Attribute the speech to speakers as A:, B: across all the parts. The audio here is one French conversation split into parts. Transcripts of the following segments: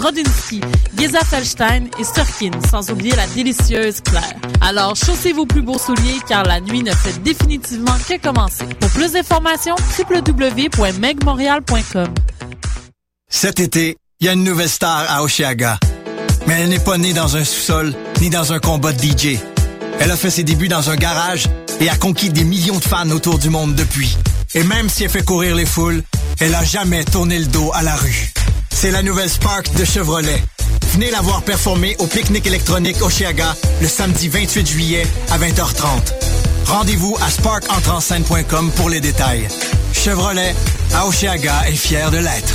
A: Brodinski, Geza Felstein et Surkin, sans oublier la délicieuse Claire. Alors, chaussez vos plus beaux souliers car la nuit ne fait définitivement que commencer. Pour plus d'informations, www.megmontreal.com.
B: Cet été, il y a une nouvelle star à Oshiaga. Mais elle n'est pas née dans un sous-sol ni dans un combat de DJ. Elle a fait ses débuts dans un garage et a conquis des millions de fans autour du monde depuis. Et même si elle fait courir les foules, elle a jamais tourné le dos à la rue. C'est la nouvelle Spark de Chevrolet. Venez la voir performer au pique-nique électronique Oshiaga le samedi 28 juillet à 20h30. Rendez-vous à sparkentreenscène.com pour les détails. Chevrolet, à Oshiaga est fier de l'être.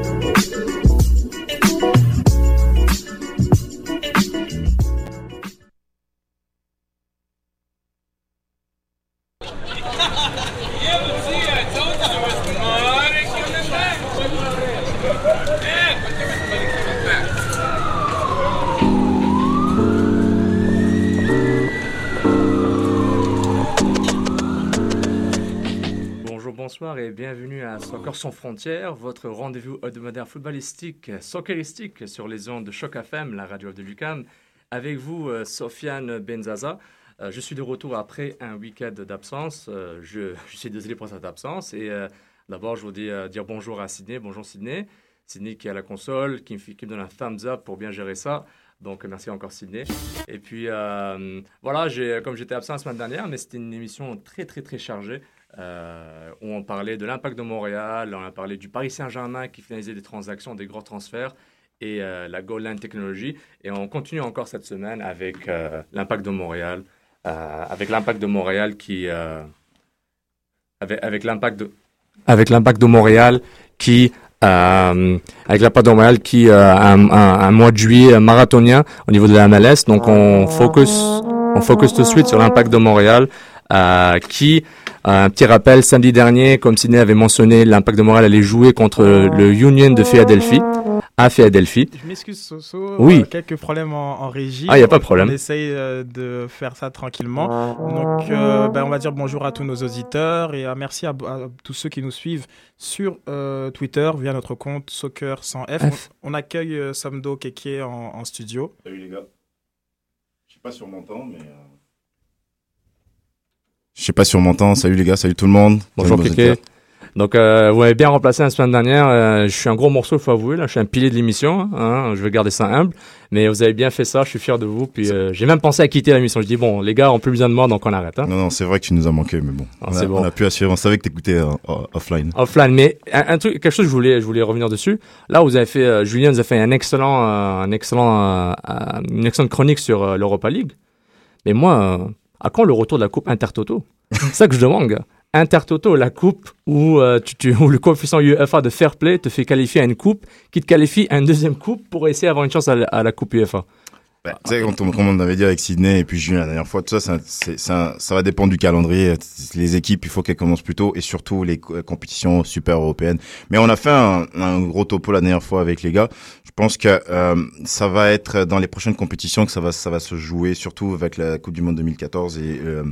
C: Bonsoir et bienvenue à Soccer sans frontières, votre rendez-vous hebdomadaire footballistique, socceristique sur les ondes de Choc FM, la radio de Lucan. Avec vous, euh, Sofiane Benzaza. Euh, je suis de retour après un week-end d'absence. Euh, je, suis désolé pour cette absence. Et d'abord, je voudrais dire bonjour à Sydney. Bonjour Sydney. Sydney qui est à la console, qui me, qui me donne un thumbs up pour bien gérer ça. Donc, merci encore Sydney. Et puis, voilà, comme j'étais absent la semaine dernière, mais c'était une émission très, très, très chargée. Euh, où on parlait de l'impact de Montréal, on a parlé du Paris Saint-Germain qui finalisait des transactions, des gros transferts, et euh, la Goal Line Technology. Et on continue encore cette semaine avec euh, l'impact de Montréal, euh, avec l'impact de Montréal qui... avec l'impact de... Avec l'impact de Montréal qui... avec l'impact de Montréal qui a un, mois de juillet marathonien au niveau de la MLS. Donc on focus, on focus tout de suite sur l'impact de Montréal qui... Un petit rappel, samedi dernier, comme Sidney avait mentionné, l'impact de Montréal allait jouer contre le Union de Philadelphie, à Philadelphie.
D: Je m'excuse, Soso.
C: Oui.
D: euh, quelques problèmes en, en régie.
C: Ah, y a pas de problème.
D: On essaye euh, de faire ça tranquillement. Donc, euh, ben, on va dire bonjour à tous nos auditeurs et euh, merci à, à tous ceux qui nous suivent sur euh, Twitter via notre compte Soccer sans F.
C: F.
D: On, on accueille euh, Samdo Keke en, en studio.
E: Salut les gars. Je sais pas sur mon temps, mais. Je sais pas sur mon temps. Salut les gars, salut tout le monde.
C: Bonjour Kéké. Donc, euh, vous m'avez bien remplacé la semaine dernière. Euh, je suis un gros morceau, il faut avouer. Là, je suis un pilier de l'émission. Hein, je vais garder ça humble. Mais vous avez bien fait ça. Je suis fier de vous. Puis, euh, j'ai même pensé à quitter l'émission. Je dis bon, les gars ont plus besoin de moi, donc on arrête. Hein.
E: Non, non, c'est vrai que tu nous as manqué, mais bon.
C: Ah,
E: on, a,
C: bon.
E: on a pu assurer. On savait que t'écoutais offline.
C: Offline. Mais un, un truc, quelque chose, je voulais, je voulais revenir dessus. Là, vous avez fait, Julien nous a fait un excellent, un excellent, une excellente chronique sur l'Europa League. Mais moi, à quand le retour de la Coupe Intertoto? C'est ça que je demande. Intertoto, la coupe où, euh, tu, tu- le coefficient UEFA de fair play te fait qualifier à une coupe qui te qualifie à une deuxième coupe pour essayer d'avoir une chance à la, coupe UEFA.
E: Bah, tu sais, comme on avait dit avec Sydney et puis Julien la dernière fois, tout ça, ça, va dépendre du calendrier. Les équipes, il faut qu'elles commencent plus tôt et surtout les co- compétitions super européennes. Mais on a fait un gros topo la dernière fois avec les gars. Je pense que euh, ça va être dans les prochaines compétitions que ça va, ça va se jouer, surtout avec la Coupe du Monde 2014 et, euh,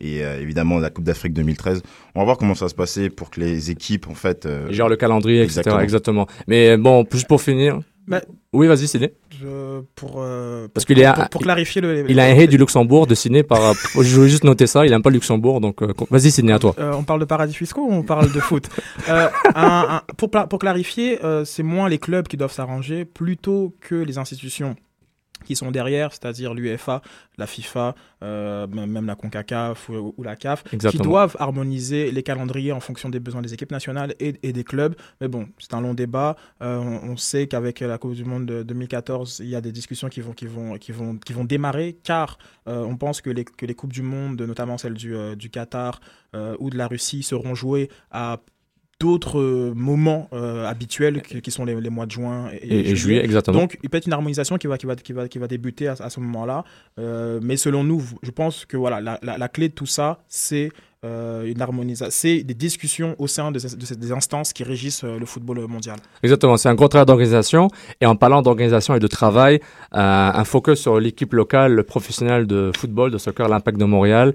E: et euh, évidemment la Coupe d'Afrique 2013. On va voir comment ça va se passer pour que les équipes, en fait,
C: Genre le calendrier, etc.
E: Exactement.
C: Exactement. Mais bon, juste pour finir.
D: Bah,
C: oui, vas-y, Sidney.
D: Je- pour, euh,
C: Parce qu'il est
D: pour, clarifier le.
C: Il a un hate du Luxembourg de Sidney par. je voulais juste noter ça. Il aime pas le Luxembourg, donc euh, vas-y, Sidney, à toi.
D: Euh, on parle de paradis fiscaux ou on parle de foot? Euh, un- un- pour, clarifier, euh, c'est moins les clubs qui doivent s'arranger plutôt que les institutions qui sont derrière, c'est-à-dire l'UEFA, la FIFA, euh, même la CONCACAF ou, ou la CAF,
C: Exactement.
D: qui doivent harmoniser les calendriers en fonction des besoins des équipes nationales et, et des clubs. Mais bon, c'est un long débat. Euh, on, on sait qu'avec la Coupe du Monde de 2014, il y a des discussions qui vont, qui vont, qui vont, qui vont démarrer, car euh, on pense que les, que les Coupes du Monde, notamment celle du, du Qatar ou de la Russie, seront jouées à d'autres euh, moments euh, habituels qui, qui sont les, les mois de juin et,
C: Et- et juillet, exactement.
D: Donc, il peut être une harmonisation qui va, qui va, qui va, qui va débuter à, à ce moment-là. Euh, mais selon nous, je pense que voilà, la, la, la clé de tout ça, c'est euh, une harmonisation, c'est des discussions au sein de, de des instances qui régissent euh, le football mondial.
C: Exactement, c'est un gros travail d'organisation. Et en parlant d'organisation et de travail, euh, un focus sur l'équipe locale professionnelle de football, de soccer, l'Impact de Montréal.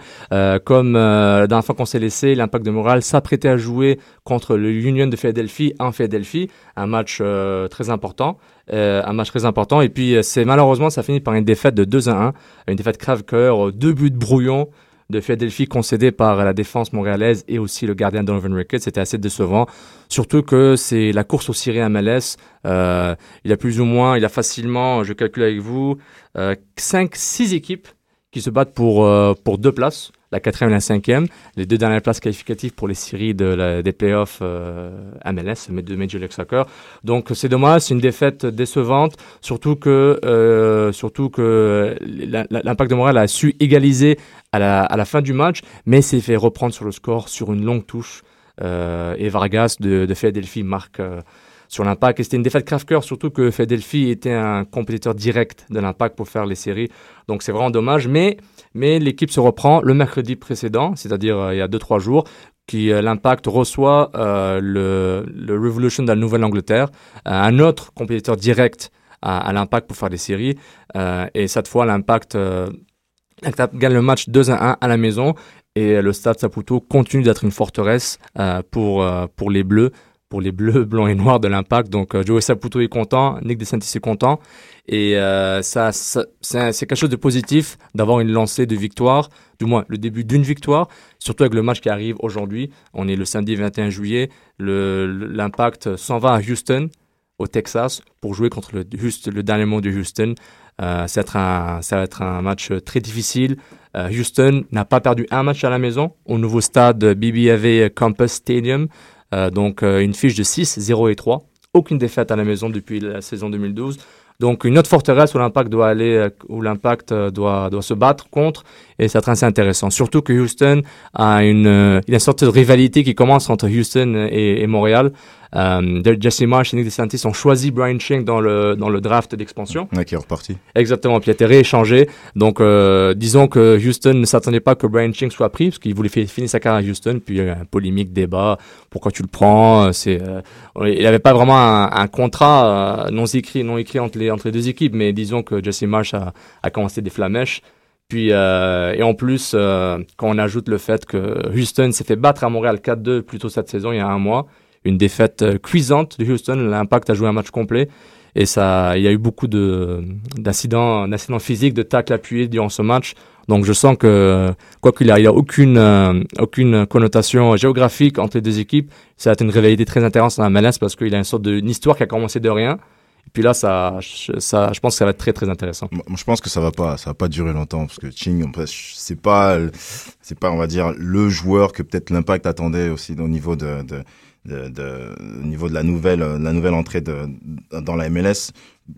C: Comme la dernière fois qu'on s'est laissé, l'Impact de Montréal s'apprêtait à jouer contre le Union de Philadelphie en Philadelphie, un match très important. Un match très important. Et puis, c'est malheureusement, ça finit par une défaite de 2 à 1. Une défaite crève-cœur, deux buts de brouillon de Philadelphie concédés par la défense montréalaise et aussi le gardien Donovan Ricketts. C'était assez décevant. Surtout que c'est la course au Syrie MLS. Euh, il a plus ou moins, il a facilement, je calcule avec vous, euh, 5, 6 équipes qui se battent pour, euh, pour deux places, la quatrième et la cinquième. Les deux dernières places qualificatives pour les séries de des playoffs euh, MLS, de Major League Soccer. Donc c'est dommage, c'est une défaite décevante, surtout que, euh, surtout que l'Impact de Montréal a su égaliser à la, à la fin du match, mais s'est fait reprendre sur le score sur une longue touche. Euh, et Vargas de, de Philadelphie marque euh, sur l'impact. Et c'était une défaite crève-cœur, surtout que Philadelphie était un compétiteur direct de l'impact pour faire les séries. Donc c'est vraiment dommage. Mais, mais l'équipe se reprend le mercredi précédent, c'est-à-dire euh, il y a 2-3 jours, qui euh, l'impact reçoit euh, le, Revolution de la Nouvelle-Angleterre, un autre compétiteur direct à, l'impact pour faire les séries. Et cette fois, l'impact gagne le match 2 à 1 à la maison. Et le Stade Saputo continue d'être une forteresse pour, pour les Bleus, pour les Bleus, Blancs et Noirs de l'Impact. Donc euh, Joey Saputo est content, Nick DeSantis est content. Et euh, ça, c'est quelque chose de positif d'avoir une lancée de victoire, du moins le début d'une victoire, surtout avec le match qui arrive aujourd'hui. On est le samedi 21 juillet. Le- le- L'Impact s'en va à Houston, au Texas, pour jouer contre le, Houston- le dernier mot de Houston. Euh, ça, va être un, match très difficile. Houston n'a pas perdu un match à la maison au nouveau stade BBVA Campus Stadium. Euh, donc euh, une fiche de 6, 0 et 3. Aucune défaite à la maison depuis la saison 2012. Donc une autre forteresse où l'impact doit aller, euh, où l'impact doit, doit se battre contre, et ça très intéressant. Surtout que Houston a une, euh, il y a une sorte de rivalité qui commence entre Houston et, et Montréal. Euh, Jesse Marsh et Nick DeSantis ont choisi Brian Ching dans le, dans le draft d'expansion.
E: Ouais, qui est reparti.
C: Exactement, puis il a été rééchangé. Donc, euh, disons que Houston ne s'attendait pas que Brian Ching soit pris, parce qu'il voulait fi- finir sa carrière à Houston, puis il y a eu un polémique débat, pourquoi tu le prends, euh, c'est, euh, il n'avait pas vraiment un, un contrat non écrit, non écrit entre les, entre les deux équipes, mais disons que Jesse Marsh a, a commencé des flamèches. Puis, euh, et en plus, euh, quand on ajoute le fait que Houston s'est fait battre à Montréal 4-2 plus tôt cette saison, il y a un mois, une défaite euh, cuisante de Houston, l'impact a joué un match complet. Et ça, il y a eu beaucoup de, d'incidents, d'incidents physiques, de tacles appuyés durant ce match. Donc je sens que, quoi qu'il a, il n'y a aucune, euh, aucune connotation géographique entre les deux équipes. Ça va être une rivalité très intéressante dans la MLS parce qu'il y a une sorte de, une histoire qui a commencé de rien. Et puis là, ça, ça, je pense que ça va être très très intéressant.
E: Je pense que ça va pas, ça va pas durer longtemps parce que Ching, en c'est pas, c'est pas, on va dire, le joueur que peut-être l'Impact attendait aussi au niveau de, de, de, au niveau de la nouvelle, la nouvelle entrée de, dans la MLS.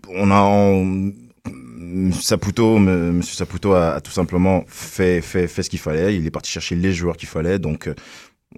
E: On a, M- Saputo, Monsieur Saputo a, a tout simplement fait, fait, fait ce qu'il fallait. Il est parti chercher les joueurs qu'il fallait. Donc, euh,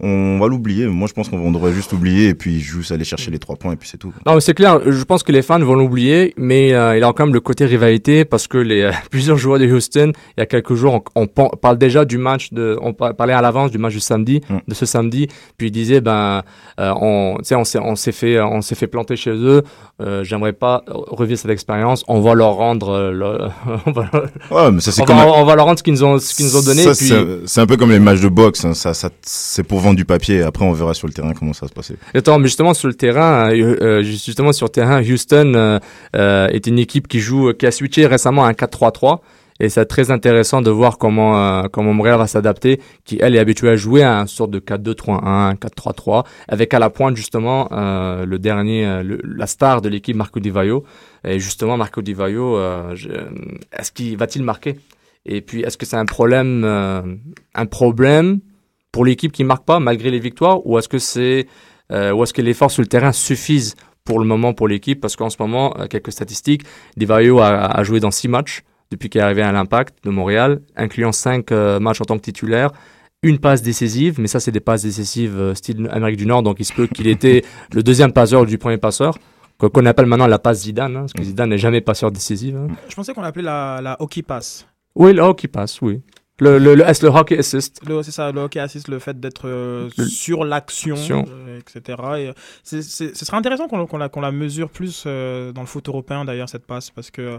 E: on va l'oublier. Moi, je pense qu'on devrait juste oublier et puis juste aller chercher les trois points et puis c'est tout.
C: Non, mais c'est clair. Je pense que les fans vont l'oublier, mais euh, il a quand même le côté rivalité parce que les euh, plusieurs joueurs de Houston, il y a quelques jours, on, parle déjà du match de, on par- parlait à l'avance du match du samedi,
E: Mm.
C: de ce samedi. Puis il disait, ben, euh, on, tu sais, on s'est, on s'est fait, on s'est fait planter chez eux. Euh, j'aimerais pas revivre cette expérience. On va leur rendre, le- on, va,
E: Ouais, mais ça, c'est
C: on
E: comme.
C: va-
E: un-
C: on va leur rendre ce qu'ils nous ont, ce qu'ils nous ont donné.
E: C'est un peu comme les matchs de boxe. hein. Ça, ça, c'est pour vendre du papier. Après, on verra sur le terrain comment ça va se passer.
C: Attends, mais justement sur le terrain, euh, euh, justement sur terrain, Houston euh, est une équipe qui joue, qui a switché récemment à un 4-3-3. Et c'est très intéressant de voir comment euh, comment Montréal va s'adapter, qui elle est habituée à jouer à une sorte de 4-2-3-1, 4-3-3, avec à la pointe justement le dernier, la star de l'équipe Marco Di Vaio. Et justement Marco Di Vaio, est-ce qu'il va-t-il marquer? Et puis est-ce que c'est un problème, un problème? Pour l'équipe qui marque pas malgré les victoires, ou est-ce que c'est euh, ou est-ce que les forces sur le terrain suffisent pour le moment pour l'équipe? Parce qu'en ce moment, euh, quelques statistiques, Divayo a, a joué dans six matchs depuis qu'il est arrivé à l'Impact de Montréal, incluant cinq euh, matchs en tant que titulaire, une passe décisive, mais ça c'est des passes décisives euh, style Amérique du Nord, donc il se peut qu'il était le deuxième passeur du premier passeur, qu'on appelle maintenant la passe Zidane, hein, parce que Zidane n'est jamais passeur décisif. hein.
D: Je pensais qu'on l'appelait la, la hockey pass.
C: Oui, le hockey passe, oui. Le, le, le, est-ce le hockey assist?
D: Le- C'est ça, le hockey assist, le fait d'être euh, sur l'action,
C: Action.
D: euh, etc. Et, euh, c'est- c'est- ce serait intéressant qu'on qu'on la, qu'on la mesure plus euh, dans le foot européen, d'ailleurs, cette passe, parce que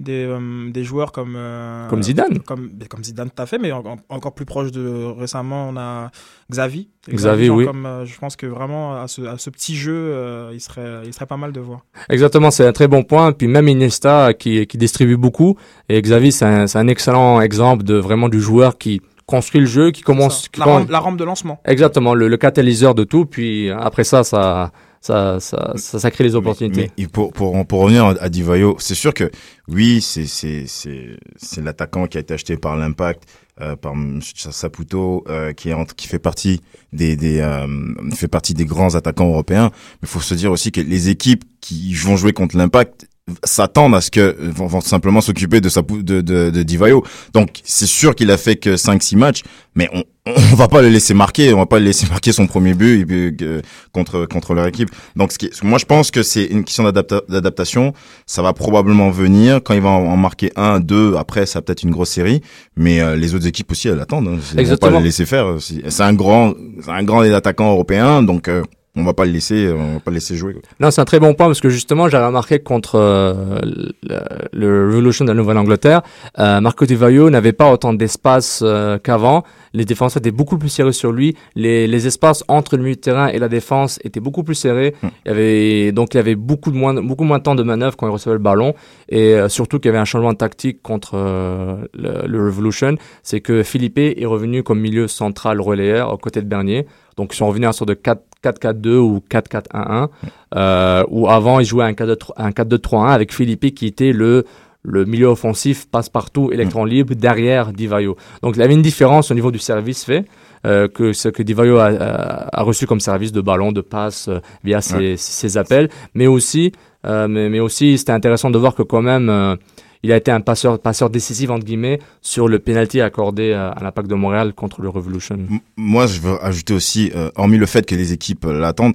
D: des, euh, des joueurs comme... euh,
C: Comme Zidane.
D: Comme, comme Zidane, tout à fait, mais en- en- encore plus proche de... Récemment, on a Xavi.
C: Xavi, oui.
D: Comme, euh, je pense que vraiment, à ce, à ce petit jeu, il, serait, il serait pas mal de voir.
C: Exactement, c'est un très bon point. Puis même Iniesta qui, qui distribue beaucoup. Et Xavi, c'est un, un excellent exemple de vraiment du joueur qui construit le jeu, qui commence... Qui
D: La, rampe, la rampe de lancement.
C: Exactement, le, le catalyseur de tout. Puis après ça, ça, ça, ça, ça, ça crée les opportunités.
E: Mais, mais pour, pour, pour revenir à Divayo, c'est sûr que oui, c'est c'est c'est c'est l'attaquant qui a été acheté par l'Impact, euh, par M. Saputo, euh, qui est entre- qui fait partie des des euh, fait partie des grands attaquants européens. Mais il faut se dire aussi que les équipes qui vont jouer contre l'Impact s'attendent à ce que vont, vont simplement s'occuper de sa de de, de Divayo. Donc c'est sûr qu'il a fait que 5 6 matchs, mais on on va pas le laisser marquer, on va pas le laisser marquer son premier but euh, contre contre leur équipe. Donc ce qui est- moi je pense que c'est une question d'adapta- d'adaptation, ça va probablement venir quand il va en, en marquer un, deux, après ça va peut-être une grosse série, mais euh, les autres équipes aussi elles attendent, hein. Ils vont pas
C: Exactement.
E: le laisser faire. C'est c'est un grand un grand attaquant européen, donc euh, on va pas le laisser on va pas le laisser jouer.
C: Non, c'est un très bon point parce que justement, j'avais remarqué contre euh, le, Revolution de la Nouvelle-Angleterre, euh, Marco Di n'avait pas autant d'espace euh, qu'avant. Les défenseurs étaient beaucoup plus serrés sur lui. Les, les espaces entre le milieu de terrain et la défense étaient beaucoup plus serrés.
E: Hmm.
C: Il y avait donc il y avait beaucoup de moins beaucoup moins de temps de manœuvre quand il recevait le ballon et euh, surtout qu'il y avait un changement de tactique contre euh, le, le Revolution, c'est que Philippe est revenu comme milieu central relayeur aux côtés de Bernier. Donc ils sont revenus à un sort de 4 4-4-2 ou 4-4-1-1 euh, où avant il jouait un 4-2-3 un 4-2-3-1 avec Philippe qui était le le milieu offensif passe-partout électron libre derrière Divayo. Donc il y avait une différence au niveau du service fait euh, que ce que Divayo a, a, a reçu comme service de ballon, de passe euh, via ses,
E: Ouais.
C: ses appels, mais aussi euh, mais, mais aussi c'était intéressant de voir que quand même euh, il a été un passeur passeur décisif entre guillemets sur le penalty accordé à, à l'Impact de Montréal contre le Revolution.
E: Moi, je veux ajouter aussi, euh, hormis le fait que les équipes euh, l'attendent,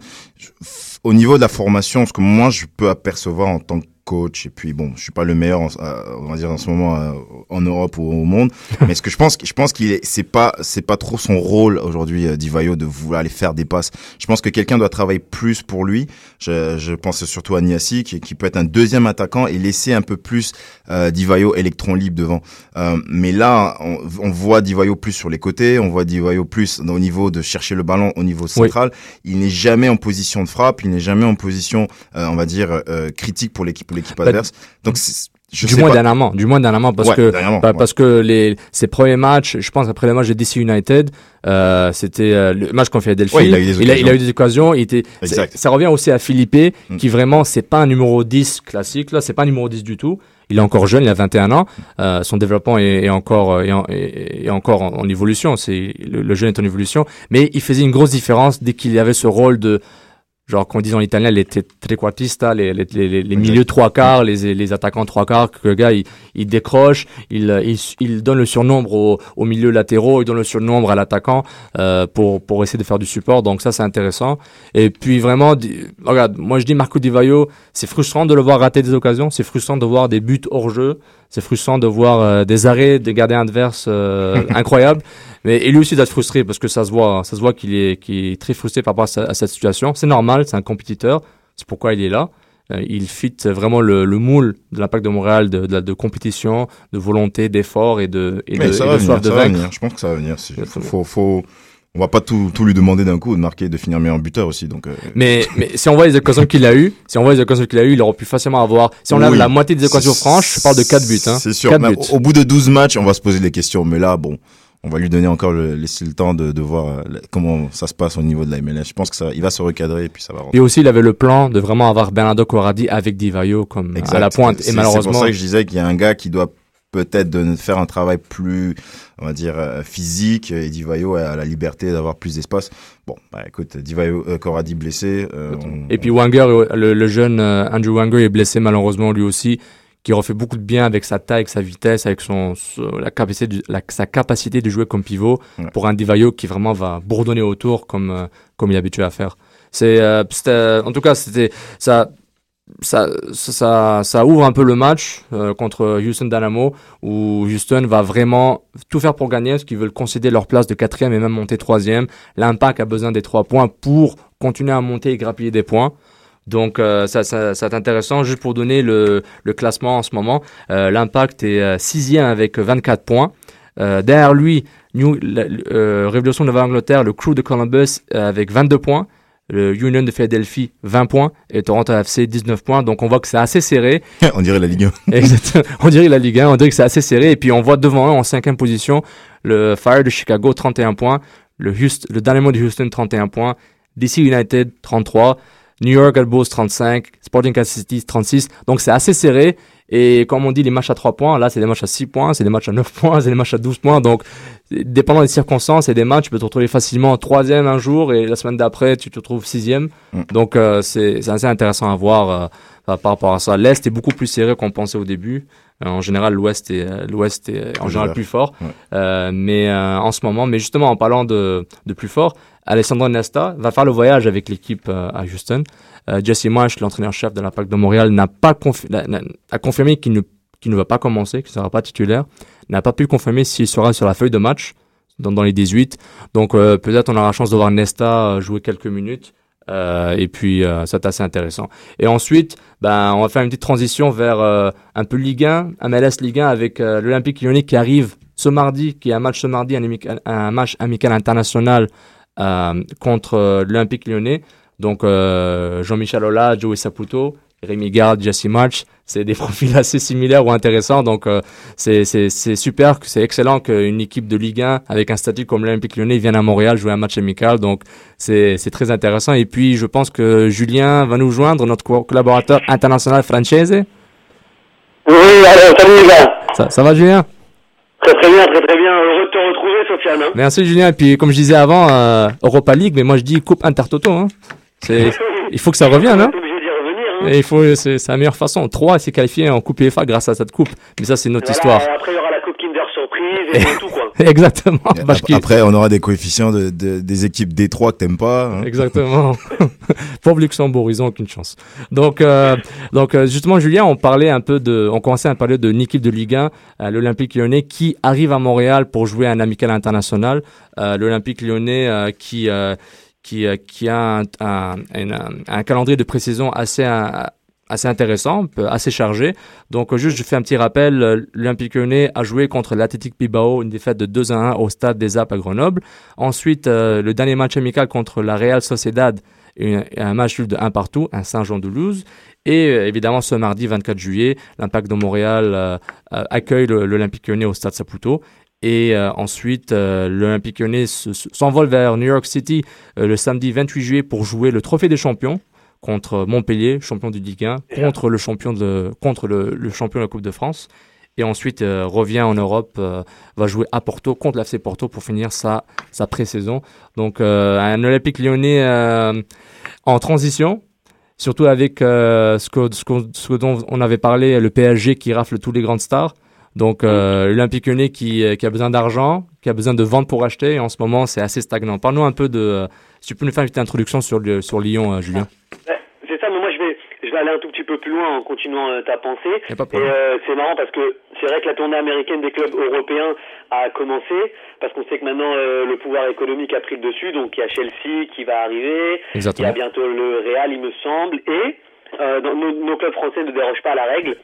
E: au niveau de la formation, ce que moi je peux apercevoir en tant que coach, et puis bon, je suis pas le meilleur, en, euh, on va dire en ce moment euh, en Europe ou au monde, mais ce que je pense, je pense qu'il est, c'est pas, c'est pas trop son rôle aujourd'hui, euh, d'Ivaio, de vouloir aller faire des passes. Je pense que quelqu'un doit travailler plus pour lui. Je, je pense surtout à Niassi, qui, qui peut être un deuxième attaquant et laisser un peu plus euh, Divayo électron libre devant. Euh, mais là, on, on voit Divayo plus sur les côtés, on voit Divayo plus au niveau de chercher le ballon au niveau central. Il n'est jamais en position de frappe, il n'est jamais en position, euh, on va dire, euh, critique pour l'équipe l'équipe
C: Bah,
E: adverse. Donc, je
C: du moins dernièrement, du moins dernièrement parce
E: Ouais,
C: que
E: ouais.
C: parce que les ses premiers matchs, je pense après le match de DC United, euh, c'était euh, le match contre Philadelphie.
E: Ouais, il a eu des
C: il, a, eu des occasions. Il était. Ça revient aussi à Philippe,
E: Mm.
C: qui vraiment c'est pas un numéro 10 classique là, c'est pas un numéro 10 du tout. Il est encore jeune, il a 21 ans. Euh, son développement est, est encore est, en- est- est encore en, en évolution. C'est le, le jeune est en évolution, mais il faisait une grosse différence dès qu'il y avait ce rôle de genre qu'on dit en italien les trequartista, les, les, les, les milieux trois quarts, les, les attaquants trois quarts, que le gars il, il décroche, il, il, il donne le surnombre au, au milieu latéraux, il donne le surnombre à l'attaquant euh, pour, pour essayer de faire du support. Donc ça c'est intéressant. Et puis vraiment, regarde, moi je dis Marco Di Vaio, c'est frustrant de le voir rater des occasions, c'est frustrant de voir des buts hors jeu, c'est frustrant de voir euh, des arrêts des gardiens adverses euh, incroyables. Mais et lui aussi d'être frustré parce que ça se voit, ça se voit qu'il est, qu'il est très frustré par rapport à, sa- à cette situation. C'est normal, c'est un compétiteur, c'est pourquoi il est là. Euh, il fit vraiment le, le moule de l'impact de Montréal de, de, de compétition, de volonté, d'effort et de, et
E: Mais
C: de,
E: ça
C: et
E: va
C: de soif
E: venir,
C: de
E: ça va
C: vaincre.
E: venir. Je pense que ça va venir.
C: Ouais,
E: Faut,
C: faut-
E: faut, faut- on va pas tout, tout lui demander d'un coup de marquer, de finir meilleur buteur aussi. Donc, euh,
C: Mais, mais si on voit les occasions qu'il a eu, si on voit les occasions qu'il a eu, il aurait pu facilement avoir. Si on a
E: Oui.
C: la moitié des
E: C'est-
C: franches, je parle de 4 buts. Hein.
E: C'est sûr.
C: Buts.
E: au bout de 12 matchs, on va se poser des questions. Mais là, bon, on va lui donner encore le, laisser le temps de, de voir euh, comment ça se passe au niveau de la MLS. Je pense que ça, il va se recadrer et puis ça va rentrer.
C: Et aussi, il avait le plan de vraiment avoir Bernardo Corradi avec Divayo comme
E: Exact.
C: à la pointe.
E: C'est-
C: Et
E: C'est
C: malheureusement,
E: pour ça que je disais qu'il y a un gars qui doit peut-être de faire un travail plus, on va dire, euh, physique et Divayo a la liberté d'avoir plus d'espace. Bon, bah écoute, Divayo, euh, Corradi blessé. euh, on-
C: Et puis Wanger, le, le jeune Andrew Wanger est blessé malheureusement lui aussi, qui aurait fait beaucoup de bien avec sa taille, avec sa vitesse, avec son, la capacité, de, la- sa capacité de jouer comme pivot
E: Ouais.
C: pour un Divayo qui vraiment va bourdonner autour comme euh, comme il est habitué à faire. C'est euh, en tout cas c'était ça. Ça, ça, ça, ça ouvre un peu le match euh, contre Houston Dynamo où Houston va vraiment tout faire pour gagner parce qu'ils veulent concéder leur place de quatrième et même monter troisième. L'impact a besoin des trois points pour continuer à monter et grappiller des points. Donc ça, ça, ça c'est intéressant. Juste pour donner le, le classement en ce moment, euh, l'Impact est euh, sixième avec 24 points. Euh, derrière lui, New, la- euh, Révolution de Nouvelle-Angleterre, le Crew de Columbus euh, avec 22 points. Le Union de Philadelphie 20 points et Toronto FC 19 points. Donc on voit que c'est assez serré.
E: on dirait la Ligue 1.
C: Exactement. On dirait la Ligue 1, on dirait que c'est assez serré. Et puis on voit devant eux en cinquième position le Fire de Chicago 31 points, le, Houston, le Dynamo de Houston 31 points, DC United 33, New York Red Bulls 35, Sporting Kansas City 36. Donc c'est assez serré. Et comme on dit, les matchs à 3 points, là c'est des matchs à 6 points, c'est des matchs à 9 points, c'est des matchs à 12 points. Donc dépendant des circonstances et des matchs, tu peux te retrouver facilement troisième un jour et la semaine d'après tu te retrouves sixième.
E: Mm.
C: Donc euh, c'est assez intéressant à voir euh, par rapport à ça. L'Est est beaucoup plus serré qu'on pensait au début. Euh, en général, l'Ouest est, l'Ouest est en général plus fort.
E: Ouais.
C: Mais en ce moment, mais justement en parlant de, de plus fort, Alessandro Nesta va faire le voyage avec l'équipe euh, à Houston. Euh, Jesse Marsh, l'entraîneur-chef de l'Impact de Montréal, n'a pas confi- a confirmé qu'il ne, qu'il ne va pas commencer, qu'il ne sera pas titulaire. N'a pas pu confirmer s'il sera sur la feuille de match dans, les 18. Donc euh, peut-être on aura la chance de voir Nesta jouer quelques minutes. Et puis euh, c'est assez intéressant. Et ensuite, ben, on va faire une petite transition vers un peu Ligue 1, MLS Ligue 1 avec l'Olympique Lyonnais qui arrive ce mardi, qui a un match ce mardi, un, match amical international contre euh, l'Olympique Lyonnais. Donc euh, Jean-Michel Aulas, Joey Saputo, Rémi Garde, Jesse March, c'est des profils assez similaires ou intéressants. Donc euh, c'est c'est c'est super, c'est excellent qu'une équipe de Ligue 1 avec un statut comme l'Olympique Lyonnais vienne à Montréal jouer un match amical. Donc c'est c'est très intéressant. Et puis je pense que Julien va nous joindre, notre co- collaborateur international française.
F: Oui, alors, salut les gars.
C: Ça, ça va Julien?
F: Très très bien, très très bien. Heureux de te retrouver, Sofiane. hein.
C: Merci Julien. Et puis comme je disais avant, euh, Europa League, mais moi je dis Coupe Intertoto. Hein. Il faut que ça revienne. Hein.
F: Hein.
C: Et il faut, c'est la meilleure façon. 3 s'est qualifié en Coupe UEFA grâce à cette coupe. Mais ça, c'est
F: Voilà,
C: histoire.
F: Après, il y aura la Et tout, quoi.
C: Exactement.
E: Après, on aura des coefficients de, de- des équipes D3 que t'aimes pas. hein.
C: Exactement. Pauvre Luxembourg, ils ont aucune chance. Donc, euh, donc euh, justement, Julien, on parlait un peu de, on commençait à parler d'une équipe de Ligue 1, euh, l'Olympique Lyonnais, qui arrive à Montréal pour jouer un amical international. Euh, L'Olympique Lyonnais euh, qui euh, qui euh, qui a un, un, un- un calendrier de pré-saison assez euh, assez intéressant, peu- assez chargé. Donc euh, juste je fais un petit rappel, euh, l'Olympique Lyonnais a joué contre l'Athletic Bilbao une défaite de 2 à 1 au stade des Alpes à Grenoble. Ensuite, euh, le dernier match amical contre la Real Sociedad, un match de 1 partout, un Saint-Jean-de-Luz. Et euh, évidemment, ce mardi 24 juillet, l'Impact de Montréal euh, euh, accueille le- l'Olympique Lyonnais au stade Saputo. Et euh, ensuite, euh, l'Olympique Lyonnais se- se- s'envole vers New York City euh, le samedi 28 juillet pour jouer le Trophée des Champions contre Montpellier, champion du Ligue 1, contre le champion de contre le, le champion de la Coupe de France. et ensuite euh, revient en Europe, euh, va jouer à Porto contre l'FC Porto pour finir sa, sa pré-saison. Donc euh, un Olympique lyonnais en transition, surtout avec ce, que, ce, dont on avait parlé, le PSG qui rafle tous les grandes stars. Donc l'Olympique lyonnais qui, qui a besoin d'argent, qui a besoin de vendre pour acheter, et en ce moment c'est assez stagnant. Parle-nous un peu de... si tu peux nous faire une petite introduction sur, le, sur Lyon, euh, Julien.
F: C'est ça, mais moi je vais, je vais aller un tout petit peu plus loin en continuant euh, ta pensée. Et euh, c'est marrant parce que c'est vrai que la tournée américaine des clubs européens a commencé parce qu'on sait que maintenant euh, le pouvoir économique a pris le dessus. Donc il y a Chelsea qui va arriver, il y a bientôt le Real, il me semble, et euh, dans- nos, nos clubs français ne dérogent pas à la règle.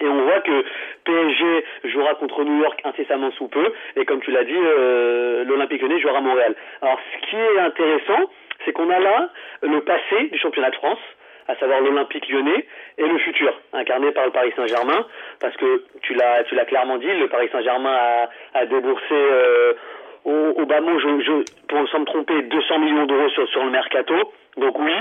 F: Et on voit que PSG jouera contre New York incessamment sous peu, et comme tu l'as dit, euh, l'Olympique Lyonnais jouera à Montréal. Alors ce qui est intéressant, c'est qu'on a là le passé du championnat de France, à savoir l'Olympique lyonnais, et le futur, incarné par le Paris Saint-Germain, parce que tu l'as, tu l'as clairement dit, le Paris Saint-Germain a, déboursé euh, au, bas mot, je, je, pour me tromper, 200 millions d'euros sur, le mercato. Donc oui,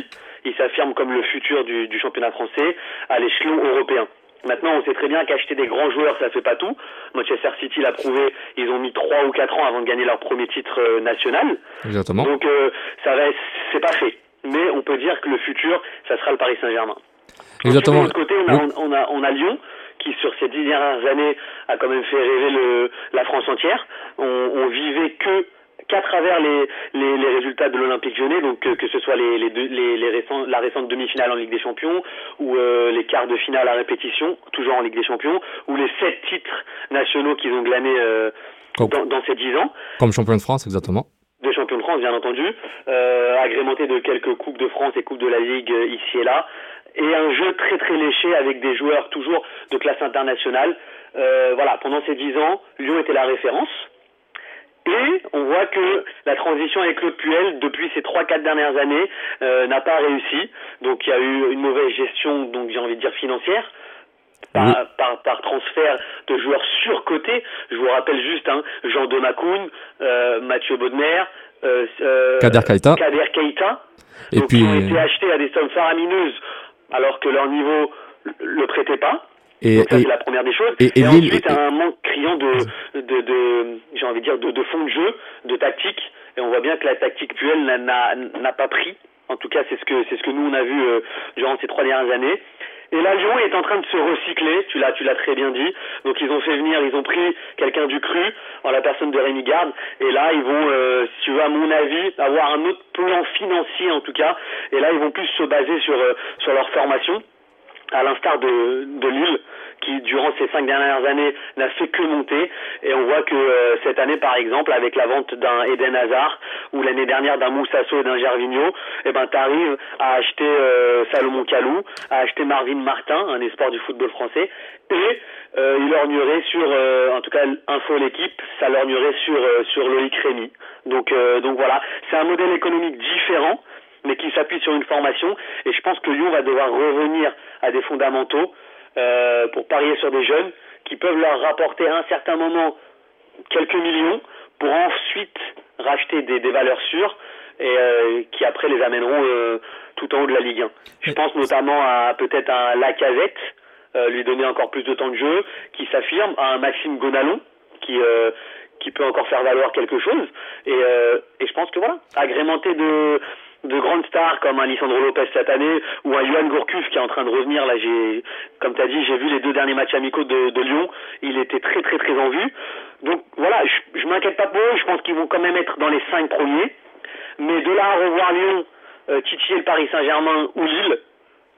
F: il s'affirme comme le futur du championnat français à l'échelon européen. Maintenant, on sait très bien qu'acheter des grands joueurs, ça fait pas tout. Manchester City l'a prouvé, ils ont mis 3 ou 4 ans avant de gagner leur premier titre euh, national.
C: Exactement.
F: Donc euh, ça va, c'est pas fait. Mais on peut dire que le futur, ça sera le Paris Saint-Germain.
C: Exactement.
F: De l'autre côté, on a,
C: Oui.
F: on, a, on a Lyon qui, sur ces dix dernières années, a quand même fait rêver le, la France entière. On, on vivait que qu'à travers les, les, les résultats de l'Olympique lyonnais, donc euh, que ce soit les, les, deux- les, récents, la récente demi-finale en Ligue des Champions ou euh, les quarts de finale à répétition, toujours en Ligue des Champions, ou les sept titres nationaux qu'ils ont glanés euh, dans, dans ces dix ans
C: Comme champion de France, exactement.
F: de champion de France, bien entendu, euh, agrémenté de quelques coupes de France et coupes de la Ligue euh, ici et là, et un jeu très très léché avec des joueurs toujours de classe internationale. Euh, voilà, pendant ces dix ans, Lyon était la référence. Et on voit que la transition avec Claude Puel, depuis ces 3-4 dernières années, euh, n'a pas réussi. Donc il y a eu une mauvaise gestion, donc j'ai envie de dire financière, par,
C: Oui.
F: par, par transfert de joueurs surcotés. Je vous rappelle juste, hein, Jean Demacoun, euh, Mathieu Bodmer, euh, euh,
C: Kader Keita.
F: Kader Keita,
C: Et
F: donc,
C: puis,
F: qui ont été achetés à des sommes faramineuses alors que leur niveau le prêtait pas.
C: Et, et-
F: c'est la première des choses.
C: et- et Lille-
F: ensuite
C: et-
F: un manque criant de, de, de j'ai envie de dire de, de fond de jeu, de tactique. Et on voit bien que la tactique Puel n'a- n'a n'a pas pris. En tout cas c'est ce que c'est ce que nous on a vu euh, durant ces trois dernières années. Et là, Lyon est en train de se recycler, tu l'as, tu l'as très bien dit. Donc ils ont fait venir, ils ont pris quelqu'un du cru, en la personne de Rémi Garde. Et là, ils vont, euh, si tu veux, à mon avis, avoir un autre plan financier en tout cas. Et là, ils vont plus se baser sur, euh, sur leur formation à l'instar de, de Lille, qui durant ces cinq dernières années n'a fait que monter. Et on voit que euh, cette année, par exemple, avec la vente d'un Eden Hazard ou l'année dernière d'un Moussasso et d'un Gervinho, eh ben t'arrives à acheter euh, Salomon Kalou, à acheter Marvin Martin, un espoir du football français, et euh, il lorgnerait sur, euh, en tout cas, info l'équipe, ça lorgnerait sur euh, sur Loïc Rémy. Donc euh, donc voilà, c'est un modèle économique différent mais qui s'appuie sur une formation. Et je pense que Lyon va devoir revenir à des fondamentaux euh, pour parier sur des jeunes qui peuvent leur rapporter à un certain moment quelques millions pour ensuite racheter des, valeurs sûres et euh, qui après les amèneront euh, tout en haut de la Ligue 1. Je pense notamment à peut-être un Lacazette, lui donner encore plus de temps de jeu, qui s'affirme, à un Maxime Gonalon, qui qui peut encore faire valoir quelque chose. Et, et je pense que voilà, agrémenté de de grandes stars comme un Lisandro Lopez cette année ou un Johan Gourcuff qui est en train de revenir. Là j'ai comme tu as dit j'ai vu les deux derniers matchs amicaux de, de Lyon. Il était très très très en vue. Donc voilà je, je m'inquiète pas pour eux. Je pense qu'ils vont quand même être dans les cinq premiers. Mais de là à revoir Lyon euh, titiller le Paris Saint-Germain ou Lille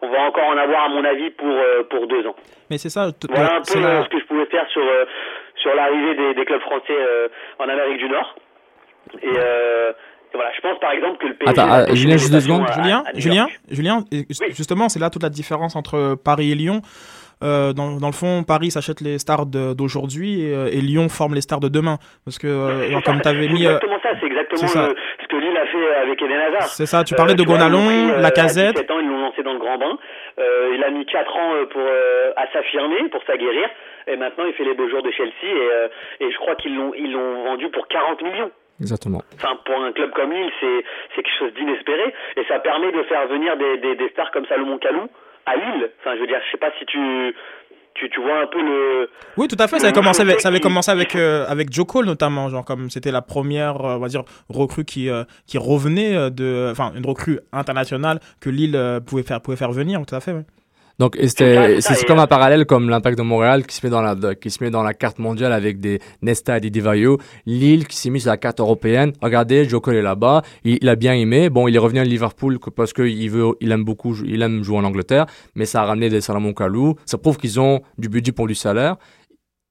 F: on va encore en avoir à mon avis pour euh, pour deux ans.
D: Mais c'est ça.
F: voilà un peu
D: la-
F: euh, ce que je pouvais faire sur euh, sur l'arrivée des, des clubs français en Amérique du Nord. Et, euh, et voilà, je pense par exemple que le PSG.
C: Attends,
F: pêcher
C: Julien, juste deux secondes.
F: à-
D: Julien,
F: à
D: Julien,
F: York.
D: Julien, justement, c'est là toute la différence entre Paris et Lyon. Euh, dans, dans le fond, Paris s'achète les stars d'aujourd'hui et, euh, et Lyon forme les stars de demain. Parce que, euh,
F: C'est
D: comme tu avais
F: c'est
D: mis. euh,
F: exactement ça, c'est exactement
D: c'est ça.
F: le- ce que Lille a fait avec Eden Hazard.
D: C'est ça, tu parlais de Gonalon,
F: pris, euh,
D: Lacazette.
F: À 17 ans, ils l'ont lancé dans le grand bain. Euh, il a mis 4 ans euh, pour euh, à s'affirmer, pour s'aguerrir. Et maintenant, il fait les beaux jours de Chelsea. Et, euh, et je crois qu'ils l'ont ils l'ont vendu pour 40 millions.
C: Exactement.
F: Enfin, pour un club comme Lille, c'est c'est quelque chose d'inespéré et ça permet de faire venir des, des, des stars comme Salomon Kalou à Lille. Enfin, je veux dire, je sais pas si tu tu, tu vois un peu le.
D: Oui, tout à fait. Ça avait commencé avec, ça avait commencé avec, euh, avec Joe Cole notamment, genre comme c'était la première, euh, on va dire, recrue qui, euh, qui revenait de, enfin, une recrue internationale que Lille euh, pouvait faire, pouvait faire venir. Tout à fait. ouais.
C: Donc c'est comme un parallèle comme l'impact de Montréal qui se met dans la qui se met dans la carte mondiale avec des Nesta et des Divayo, Lille qui s'est mis sur la carte européenne. Regardez, Cole est là-bas, il, il a bien aimé. Bon, il est revenu à Liverpool parce que il veut il aime beaucoup il aime jouer en Angleterre, mais ça a ramené des Salomon Kalou, ça prouve qu'ils ont du budget pour du salaire.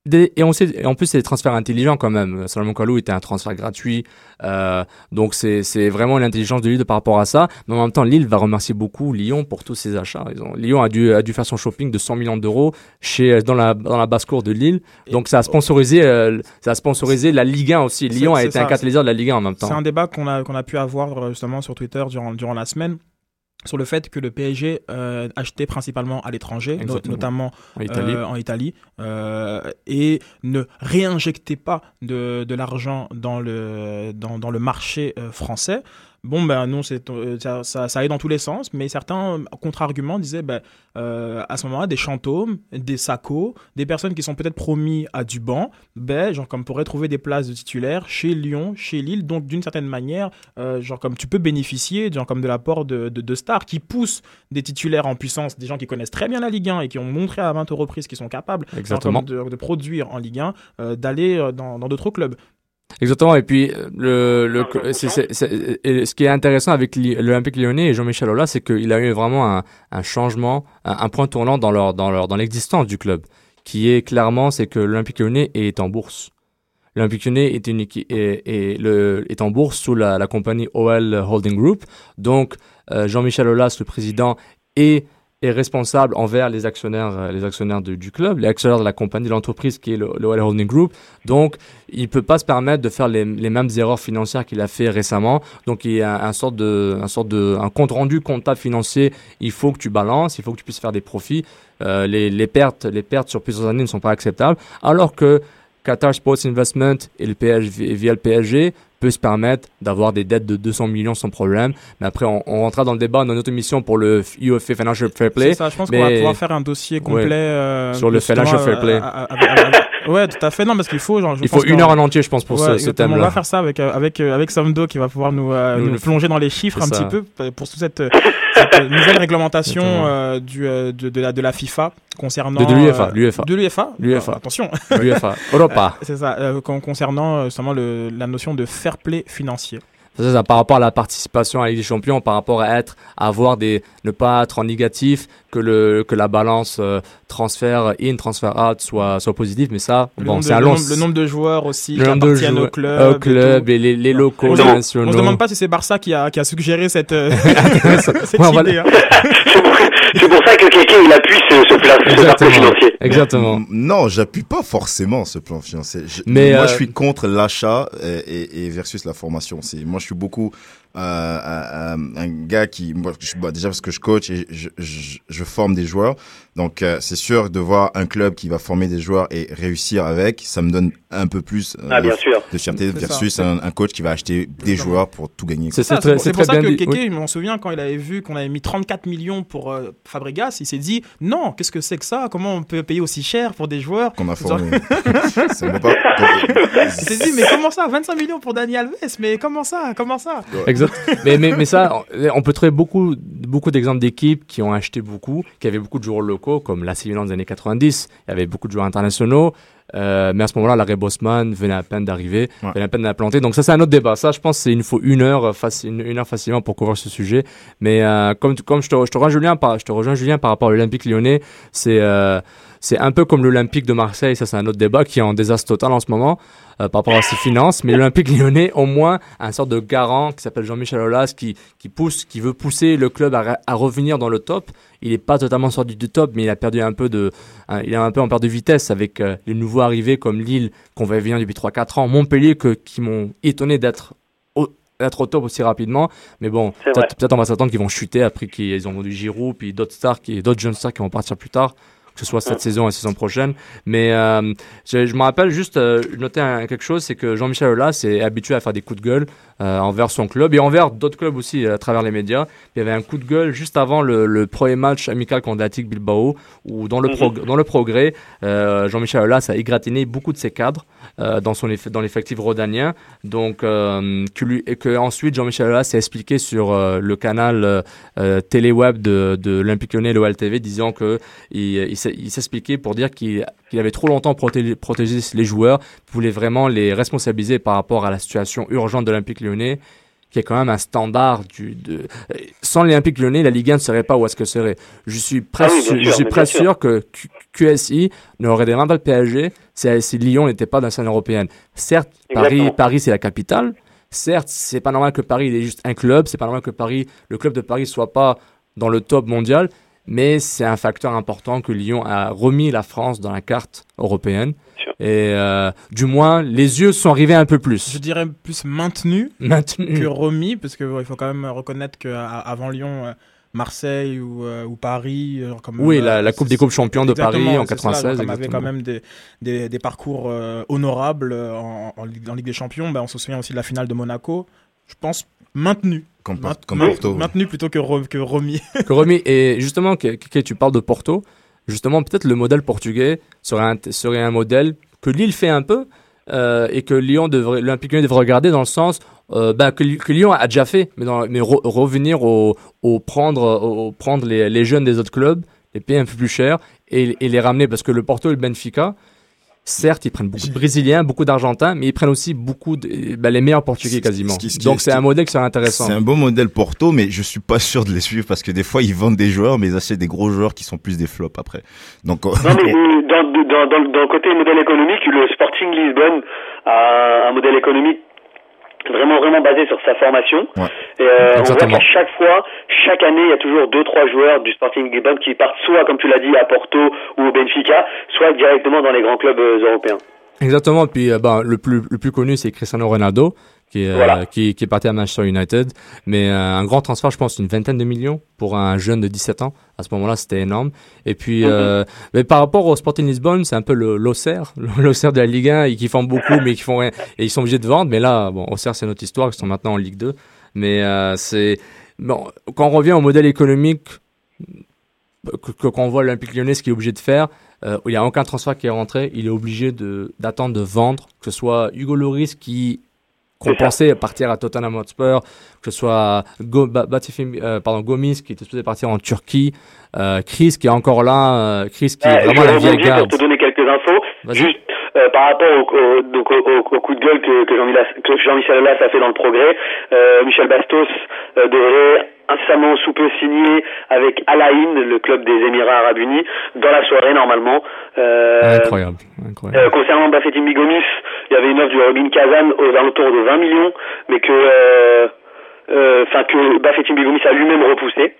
C: Des- et on sait, et en plus, c'est des transferts intelligents quand même. Salomon Kalou était un transfert gratuit. Euh, donc, c'est c'est vraiment l'intelligence de Lille par rapport à ça. Mais en même temps, Lille va remercier beaucoup Lyon pour tous ses achats. Ils ont, Lyon a dû, a dû faire son shopping de 100 millions d'euros chez, dans la, dans la basse-cour de Lille. Donc, ça a sponsorisé, euh, ça a sponsorisé la Ligue 1 aussi. Lyon a
D: c'est
C: été un catalyseur de la Ligue 1 en même
D: C'est
C: temps.
D: un débat qu'on a, qu'on a pu avoir euh, justement sur Twitter durant, durant la semaine sur le fait que le PSG euh, achetait principalement à l'étranger, no- notamment
C: En Italie.
D: euh, en Italie, euh, et ne réinjectait pas de, de l'argent dans le, dans, dans le marché français. Bon, ben non, c'est, euh, ça, ça, ça allait dans tous les sens, mais certains euh, contre-arguments disaient, ben, euh, à ce moment-là, des chantômes, des sacos, des personnes qui sont peut-être promis à du banc, ben, genre comme pourraient trouver des places de titulaires chez Lyon, chez Lille, donc d'une certaine manière, euh, genre comme tu peux bénéficier, genre comme de l'apport de, de, de stars qui poussent des titulaires en puissance, des gens qui connaissent très bien la Ligue 1 et qui ont montré à 20 reprises qu'ils sont capables genre de, de produire en Ligue 1, euh, d'aller dans dans d'autres clubs.
C: Exactement. Et puis, euh, le, le, et ce qui est intéressant avec l'Olympique lyonnais et Jean-Michel Aulas, c'est qu'il a eu vraiment un, un changement, un, un point tournant dans leur, dans leur, dans l'existence du club, qui est clairement, c'est que l'Olympique lyonnais est en bourse. L'Olympique lyonnais est, une, est, est, le, est en bourse sous la, la compagnie OL Holding Group. Donc, euh, Jean-Michel Aulas, le président, est, est responsable envers les actionnaires, euh, les actionnaires du club, les actionnaires de la compagnie, de l'entreprise qui est le, le OL Holding Group. Donc, il peut pas se permettre de faire les, les mêmes erreurs financières qu'il a fait récemment. Donc, il y a un sorte de, un sorte de, un compte rendu comptable financier. Il faut que tu balances, il faut que tu puisses faire des profits. Euh, les, les pertes, les pertes sur plusieurs années ne sont pas acceptables. Alors que Qatar Sports Investment et le PSG, via le PSG peut se permettre d'avoir des dettes de 200 millions sans problème. Mais après, on, on rentrera dans le débat dans notre émission pour le UFA Financial Fair Play.
D: Ça, je pense qu'on va pouvoir faire un dossier complet
C: Ouais.
D: euh,
C: Sur le financial fair
D: euh,
C: play.
D: à- à- ouais, tout à fait. Non, parce qu'il faut. Genre, je
C: Il
D: pense
C: faut une heure en entier, je pense, pour
D: Ouais,
C: ce, ce
D: exactement. On
C: thème-là.
D: va faire ça avec euh, avec euh, avec Samdo qui va pouvoir nous, euh,
C: Nous
D: plonger dans les chiffres un petit peu pour toute cette, cette, euh, nouvelle réglementation euh, du de, de la de la FIFA concernant
C: De- l'UEFA, l'UEFA.
D: de l'UEFA?
C: L'UEFA.
D: Attention
C: L'UEFA. Europa.
D: c'est ça con- concernant justement le, la notion de fair play financier
C: C'est ça, par rapport à la participation à la Ligue des Champions, par rapport à être, à avoir des, ne pas être en négatif, que le, que la balance euh, transfert in, transfert out soit, soit positive. Mais ça,
D: le,
C: bon, c'est
D: le,
C: long.
D: nombre, le nombre de joueurs aussi
C: le
D: qui
C: nombre de
D: appartiennent au
C: joueurs-
D: club,
C: au club
D: et
C: et les, les locaux,
D: On
C: les
D: se demande-
C: nationaux.
D: on se demande pas si c'est Barça qui a, qui a suggéré cette, euh, cette
C: Ouais,
D: idée. hein.
F: C'est pour, ça que Kéké, il appuie ce, ce plan, ce financier.
C: Exactement.
E: Non, j'appuie pas forcément ce plan financier. Je-
C: Mais,
E: moi,
C: euh,
E: je suis contre l'achat et, et- et versus la formation. C'est moi, je suis beaucoup euh, un, un- un gars qui, moi, je, bah, déjà parce que je coach et je, je, je forme des joueurs. Donc, euh, c'est sûr de voir un club qui va former des joueurs et réussir avec, ça me donne un peu plus euh,
F: Ah, bien sûr.
E: de fierté versus un, un coach qui va acheter des joueurs pour tout gagner.
C: C'est
D: Ça,
C: c'est très,
D: pour- pour ça
C: bien
D: que. Keke,
C: Oui.
D: je m'en souviens quand il avait vu qu'on avait mis 34 millions pour euh, Fabregas, il s'est dit non, qu'est-ce que c'est que ça? Comment on peut payer aussi cher pour des joueurs?
E: Qu'on a
D: Genre-
E: formé. Ça me va pas.
D: Il s'est dit mais comment ça? 25 millions pour Dani Alves Mais comment ça? Comment ça?
C: Exact. mais, mais, mais ça, on peut trouver beaucoup, beaucoup d'exemples d'équipes qui ont acheté beaucoup, qui avaient beaucoup de joueurs locaux, comme la Milan des années 90. Il y avait beaucoup de joueurs internationaux. Euh, mais à ce moment-là, l'arrêt Bosman venait à peine d'arriver,
E: Ouais.
C: venait à peine d'implanter. Donc ça, c'est un autre débat. Ça, je pense, il nous faut une heure, euh, une, une heure facilement pour couvrir ce sujet. Mais euh, comme, je te, je te rejoins Julien par, je te rejoins Julien par rapport à l'Olympique Lyonnais, c'est euh, c'est un peu comme l'Olympique de Marseille. Ça, c'est un autre débat qui est en désastre total en ce moment euh, par rapport à ses finances. Mais l'Olympique Lyonnais, au moins, a un sorte de garant qui s'appelle Jean-Michel Aulas, qui qui pousse, qui veut pousser le club à, re- à revenir dans le top. Il est pas totalement sorti du top, mais il a perdu un peu de, hein, il est un peu en perte de vitesse avec euh, les nouveaux arrivés comme Lille qu'on va venir depuis 3-4 ans, Montpellier que, qui m'ont étonné d'être au, d'être au top aussi rapidement. Mais bon, peut-être on va s'attendre qu'ils vont chuter après qu'ils ont vendu Giroud, puis d'autres stars, qui, d'autres jeunes stars qui vont partir plus tard. Que ce soit cette saison et la saison prochaine. Mais euh, je, je me rappelle juste euh, noter un- quelque chose, c'est que Jean-Michel Aulas est habitué à faire des coups de gueule euh, envers son club et envers d'autres clubs aussi à travers les médias. Il y avait un coup de gueule juste avant le, le premier match amical contre l'Attic Bilbao, où dans le, dans le progrès, Jean-Michel Aulas a égratigné beaucoup de ses cadres dans, son eff- dans l'effectif rhodanien. Donc, que lui, et que ensuite Jean-Michel Aulas s'est expliqué sur le canal téléweb de, de l'Olympique Lyonnais, l'OLTV, disant que il, il il s'expliquait pour dire qu'il avait trop longtemps protégé, protégé les joueurs, voulait vraiment les responsabiliser par rapport à la situation urgente de l'Olympique Lyonnais qui est quand même un standard du de sans l'Olympique Lyonnais la Ligue 1 ne serait pas où est-ce que serait. Je suis presque
F: Ah oui, bien
C: je
F: sûr,
C: suis presque
F: sûr.
C: que Q- QSI n'aurait des pas le PSG si, Lyon n'était pas dans la scène européenne. Certes Paris. Paris c'est la capitale. Certes c'est pas normal que Paris il est juste un club. C'est pas normal que Paris le club de Paris soit pas dans le top mondial mais c'est un facteur important que Lyon a remis la France dans la carte européenne et euh, du moins les yeux sont arrivés un peu
D: Je
C: plus
D: dirais plus maintenu que remis, parce que ouais, il faut quand même reconnaître qu'avant Lyon, euh, Marseille ou, euh, ou Paris, euh, comme
C: Oui, la, la Coupe des Coupes champions de Paris en
D: c'est ça,
C: 96.
D: comme avait quand même des, des, des parcours euh, honorables en, en Ligue des Champions. Ben, on se souvient aussi de la finale de Monaco. Je pense maintenu.
E: Comme,
D: Maint-
E: comme
D: maint-
E: Porto.
D: Maintenu plutôt que, re- que remis.
C: Que remis. Et justement, que, que- tu parles de Porto. Justement, peut-être le modèle portugais serait un, serait un modèle que Lille fait un peu euh, et que Lyon devrait, l'Olympique Lyonnais devrait regarder dans le sens euh, bah, que, que Lyon a déjà fait, mais, dans, mais re- revenir au, au prendre, au, au prendre les, les jeunes des autres clubs, les payer un peu plus cher et, et les ramener parce que le Porto et le Benfica. Certes, ils prennent beaucoup de Brésiliens, beaucoup d'Argentins, mais ils prennent aussi beaucoup de, bah, les meilleurs Portugais quasiment.
E: ce qui- ce qui-
C: Donc
E: ce
C: c'est un modèle qui serait intéressant.
E: C'est un bon modèle Porto, mais je suis pas sûr de les suivre parce que des fois ils vendent des joueurs, mais ils achètent des gros joueurs qui sont plus des flops après. Donc euh,
F: Non, mais dans, dans, dans, dans le côté modèle économique, le Sporting Lisbonne a un modèle économique vraiment vraiment basé sur sa formation.
E: Ouais.
F: Et euh, on voit qu'à chaque fois, chaque année, il y a toujours deux trois joueurs du Sporting Lisbonne qui partent soit, comme tu l'as dit, à Porto ou au Benfica, soit directement dans les grands clubs euh, européens.
C: Exactement. Puis euh, ben, le plus le plus connu c'est Cristiano Ronaldo qui est euh, qui, qui est parti à Manchester United. Mais euh, un grand transfert, je pense, une vingtaine de millions pour un jeune de 17 ans. À ce moment-là, c'était énorme. Et puis, euh, mais par rapport au Sporting Lisbonne, c'est un peu l'Auxerre, l'Auxerre de la Ligue 1, et qui font beaucoup, mais qui font rien. Et ils sont obligés de vendre. Mais là, bon, Auxerre, c'est notre histoire. Ils sont maintenant en Ligue 2. Mais c'est bon. Quand on revient au modèle économique que, que- qu'on voit l'Olympique Lyonnais ce qu'il est obligé de faire, euh, il n'y a aucun transfert qui est rentré, il est obligé de d'attendre de vendre, que ce soit Hugo Loris qui qu'on pensait partir à Tottenham Hotspur, que ce soit Go, Ba- Batifim- euh, pardon, Gomis qui était supposé partir en Turquie, euh, Chris qui est encore là, euh, Chris qui est vraiment la vieille
F: rebondir pour
C: garde.
F: te donner quelques infos. Juste euh, par rapport au, au- donc au, coup de gueule que, que Jean-Michel Jean-Michel Aulas a fait dans le progrès, euh, Michel Bastos euh, devrait incessamment sous peu signer avec Al Ain, le club des Émirats Arabes Unis, dans la soirée normalement. Euh,
C: incroyable.
F: Euh, concernant Bafetim Bigomis, il y avait une offre du Robin Kazan aux alentours de 20 millions, mais que euh, euh, enfin que Bafetim Bigomis a lui-même repoussé.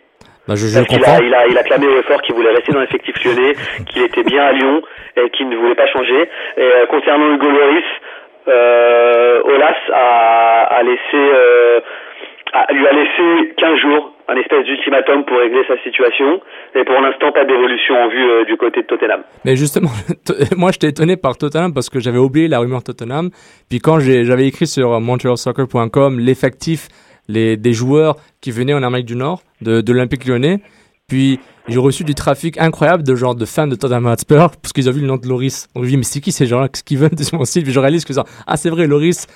C: Bah, je, je
F: Parce qu'il
C: comprends.
F: a, il a, il a clamé au effort qu'il voulait rester dans l'effectif lyonnais, qu'il était bien à Lyon et qu'il ne voulait pas changer. Et euh, concernant Hugo Lloris, euh, Olas a, a laissé, euh, a- lui a laissé 15 jours, un espèce d'ultimatum pour régler sa situation. Et pour l'instant, pas d'évolution en vue euh, du côté de Tottenham.
C: Mais justement, moi j'étais étonné par Tottenham parce que j'avais oublié la rumeur Tottenham. Puis quand j'avais écrit sur euh, montrealsoccer.com l'effectif les, des joueurs qui venaient en Amérique du Nord, de, de l'Olympique lyonnais, puis j'ai reçu du trafic incroyable de genre de fans de Tottenham Hotspur parce qu'ils ont vu le nom de Loris. On me dit mais c'est qui ces gens-là? Qu'est-ce qu'ils veulent sur mon site Puis je réalise que ça, ah c'est vrai Loris.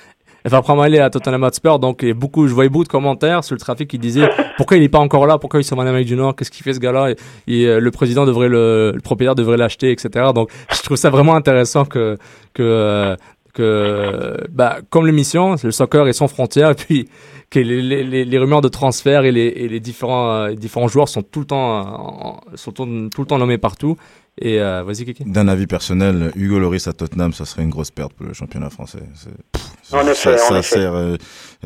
C: Va probablement aller à Tottenham Hotspur, donc il y a beaucoup, je voyais beaucoup de commentaires sur le trafic qui disaient pourquoi il est pas encore là, pourquoi ils sont en Amérique du Nord, qu'est-ce qu'il fait ce gars-là, euh, le président devrait le, le propriétaire devrait l'acheter, etc. Donc je trouve ça vraiment intéressant que que euh, que bah comme l'émission, le soccer est sans frontières, et puis que les, rumeurs de transfert et les, et les différents euh, différents joueurs sont tout le temps sont tout le temps nommés partout. Et euh, vas-y Kiki.
E: D'un avis personnel, Hugo Loris à Tottenham, ça serait une grosse perte pour le championnat français. C'est- pff,
F: En effet,
E: ça,
F: en
E: ça
F: effet.
E: sert. euh,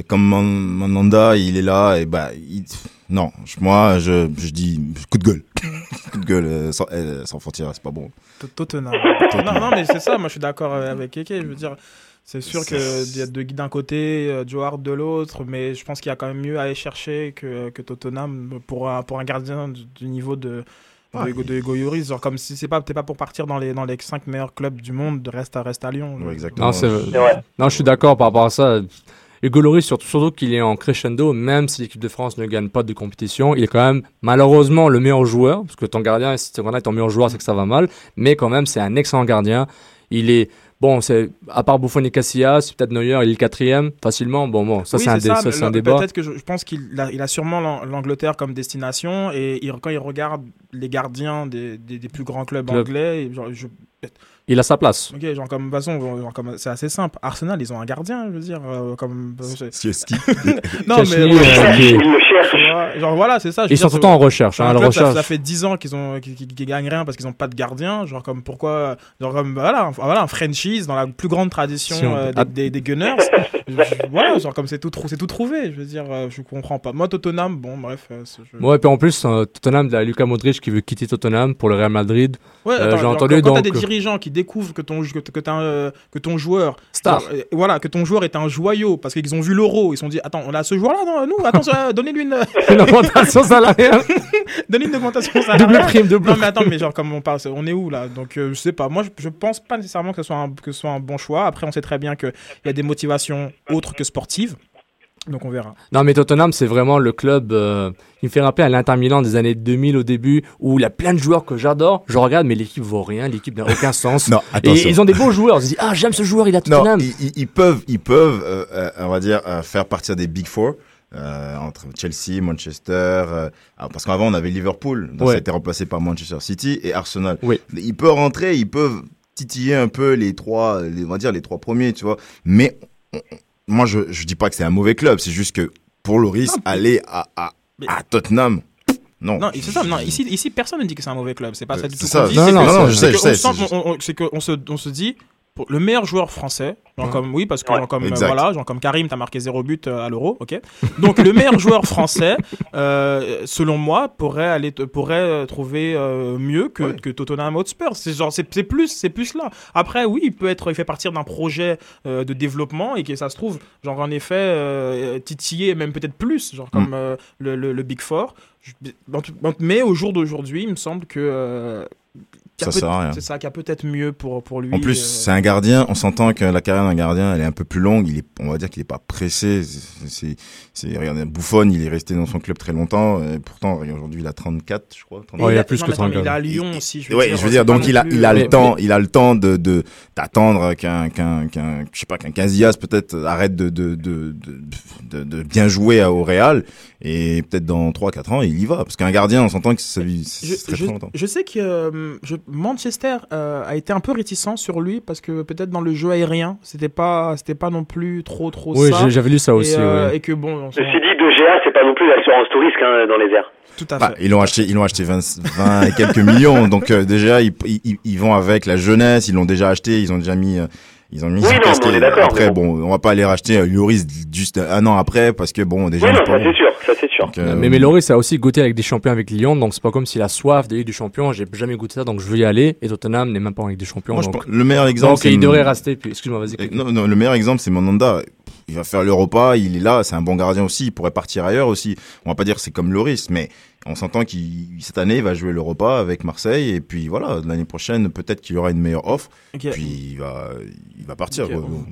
E: comme Man- Mandanda, il est là et bah, il- non, je- moi, je, je dis coup de gueule, coup de gueule euh, sans, euh, sans frontières, c'est pas bon.
D: Tot- Tottenham. non, non, mais c'est ça, moi je suis d'accord avec Keke. Je veux dire, c'est sûr qu'il y a de Guy d'un côté, Joe Hart de l'autre, mais je pense qu'il y a quand même mieux à aller chercher que, que Tottenham pour un, pour un gardien du, du niveau de, de, Hugo- de Hugo Lloris. Genre, comme si c'est pas, t'es pas pour partir dans les, dans les 5 meilleurs clubs du monde, de reste à, reste à Lyon.
E: Ouais, exactement.
C: Non, je suis d'accord par rapport à ça. Hugo Lloris, surtout, surtout qu'il est en crescendo, même si l'équipe de France ne gagne pas de compétition, il est quand même malheureusement le meilleur joueur, parce que ton gardien, si ton gardien est ton meilleur joueur, c'est que ça va mal, mais quand même, c'est un excellent gardien. Il est, bon, c'est, à part Buffon et Casillas, peut-être Neuer, il est quatrième, facilement. Bon, bon, ça,
D: Oui,
C: c'est un, dé- ça, un débat.
D: Peut-être que je, je pense qu'il a, il a sûrement l'An- l'Angleterre comme destination et il- quand il regarde les gardiens des, des, des plus grands clubs
C: Club.
D: anglais, je-
C: Il a sa place.
D: ok, genre comme de toute façon, genre comme c'est assez simple. Arsenal, ils ont un gardien, je veux dire, euh, comme c'est-
E: Sieski.
D: non mais
C: euh, qui est-
F: Ils le cherchent.
D: tu vois, genre voilà, c'est ça. je
C: Ils sont tout le temps en recherche. Hein,
D: ça,
C: recherche.
D: ça fait 10 ans qu'ils ont qu'ils, gagnent rien parce qu'ils n'ont pas de gardien, genre comme pourquoi genre comme voilà, un- voilà un franchise dans la plus grande tradition
C: Si on-
D: euh, des,
C: Ah.
D: des, des Gunners. Voilà, genre comme c'est tout trou- c'est tout trouvé, je veux dire, euh, je comprends pas. Moi Tottenham, bon bref, euh, je-
C: Ouais, puis en plus, euh, Tottenham, il y a Luka Modric qui veut quitter Tottenham pour le Real Madrid.
D: Ouais,
C: Euh, j'ai entendu,
D: quand, quand t'as
C: donc-
D: des dirigeants qui découvrent que ton, que, que, un, euh, que ton joueur,
C: Star.
D: euh, voilà, que ton joueur est un joyau parce qu'ils ont vu l'euro, ils se sont dit, attends, on a ce joueur-là, non, nous, attention, euh, donnez-lui une,
C: Une augmentation salariale.
D: donnez une augmentation
C: double
D: salariale.
C: prime, double
D: Non mais attends, mais genre comme on parle, on est où là? Donc je sais pas. Moi je, je pense pas nécessairement que ce soit un, que ce soit un bon choix. Après on sait très bien que il y a des motivations autres que sportives. Donc on verra.
C: Non, mais Tottenham, c'est vraiment le club euh, qui me fait rappeler à l'Inter Milan des années 2000 au début, où il y a plein de joueurs que j'adore. Je regarde, mais l'équipe vaut rien, l'équipe n'a aucun sens.
E: Non,
C: Et ils ont des beaux joueurs. Ils se disent, ah, j'aime ce joueur, il a
E: Non,
C: Tottenham.
E: ils, ils- ils peuvent, ils peuvent, euh, euh, on va dire, euh, faire partir des Big Four. euh, entre Chelsea, Manchester, euh, parce qu'avant on avait Liverpool, donc
C: Ouais.
E: ça a été remplacé par Manchester City et Arsenal.
C: Oui.
E: Ils peuvent rentrer, ils peuvent titiller un peu les trois, les- on va dire les trois premiers, tu vois. Mais on- moi je, dis pas que c'est un mauvais club, c'est juste que pour Loris,
D: Non,
E: aller à, à, à Tottenham, non.
D: Non, c'est ça. Non, ici, ici personne ne dit que c'est un mauvais club. C'est pas
E: Euh,
D: ça du
E: c'est
D: tout.
E: ça.
D: qu'on dit,
C: Non,
D: c'est
C: non, non,
E: je
D: c'est
E: sais, je sais, c'est
D: C'est qu'on se, on se dit. Pour Le meilleur joueur français, genre
C: Ouais.
D: comme oui parce que
F: Ouais.
D: genre comme euh, voilà, genre comme Karim, t'as marqué zéro but euh, à l'Euro, ok. Donc le meilleur joueur français, euh, selon moi, pourrait aller pourrait trouver euh, mieux que,
E: Ouais.
D: que Tottenham Hotspur. C'est genre c'est plus c'est plus là. Après oui, il peut être il fait partir d'un projet de développement et que ça se trouve genre en effet titiller même peut-être plus genre comme euh, le, le, le Big Four. Mais au jour d'aujourd'hui, il me semble que
E: Ça
D: peut-
E: sert à rien.
D: C'est ça, a peut-être mieux pour pour lui.
E: En plus,
D: euh,
E: c'est un gardien. On s'entend que la carrière d'un gardien, elle est un peu plus longue. Il est, on va dire qu'il est pas pressé. C'est, c'est, regardez, Buffon, il est resté dans son club très longtemps. Et pourtant, aujourd'hui, il a 34, je crois. 34.
C: Ouais, il a
D: a-
C: plus que
D: mais attends, mais
C: 34.
D: Il est à Lyon aussi. Je veux
E: ouais,
D: dire,
E: je veux dire, donc il a,
D: plus,
E: il a
D: euh,
E: le temps, il a le temps de, de, d'attendre qu'un, qu'un, qu'un, je sais pas, qu'un Casillas peut-être arrête de, de, de, de, de, de bien jouer à- au Real. Et peut-être dans 3-4 ans, il y va. Parce qu'un gardien, on s'entend que ça lui, très,
D: je-
E: longtemps.
D: je sais que euh, je- Manchester euh, a été un peu réticent sur lui parce que peut-être dans le jeu aérien, c'était pas, c'était pas non plus trop trop
C: Oui,
D: ça.
C: j'avais lu ça aussi.
D: et, euh,
C: ouais.
D: et que bon, on
F: Ceci dit, De Gea, c'est pas non plus l'assurance tout risque hein, dans les airs.
D: tout à
E: Bah,
D: fait.
E: ils l'ont acheté, ils l'ont acheté 20, 20 et quelques millions. Donc euh, déjà, ils, ils, ils vont avec la jeunesse. Ils l'ont déjà acheté. Ils ont déjà mis, euh, ils ont mis.
F: Oui, non, on est d'accord,
E: Après,
F: mais
E: bon, on va pas aller racheter euh, Lloris juste un an après parce que bon, déjà.
F: Oui, non,
E: pas
F: ça
E: bon.
F: c'est sûr, ça c'est sûr.
E: Donc, euh,
C: Mais, mais Loris a aussi goûté avec des champions avec Lyon, donc c'est pas comme s'il a soif de Ligue des Champions. J'ai jamais goûté ça, donc je veux y aller. Et Tottenham n'est même pas en Ligue des Champions.
E: moi, je pense- le meilleur exemple,
C: donc il devrait rester. Puis, excuse-moi, vas-y.
E: Euh, Non, non, le meilleur exemple, c'est Mandanda. Il va faire l'Europa, il est là, c'est un bon gardien aussi, il pourrait partir ailleurs aussi. On va pas dire c'est comme Loris, mais on s'entend qu'il cette année il va jouer l'Europa avec Marseille et puis voilà, l'année prochaine peut-être qu'il aura une meilleure offre,
D: Ok.
E: puis il va il va partir.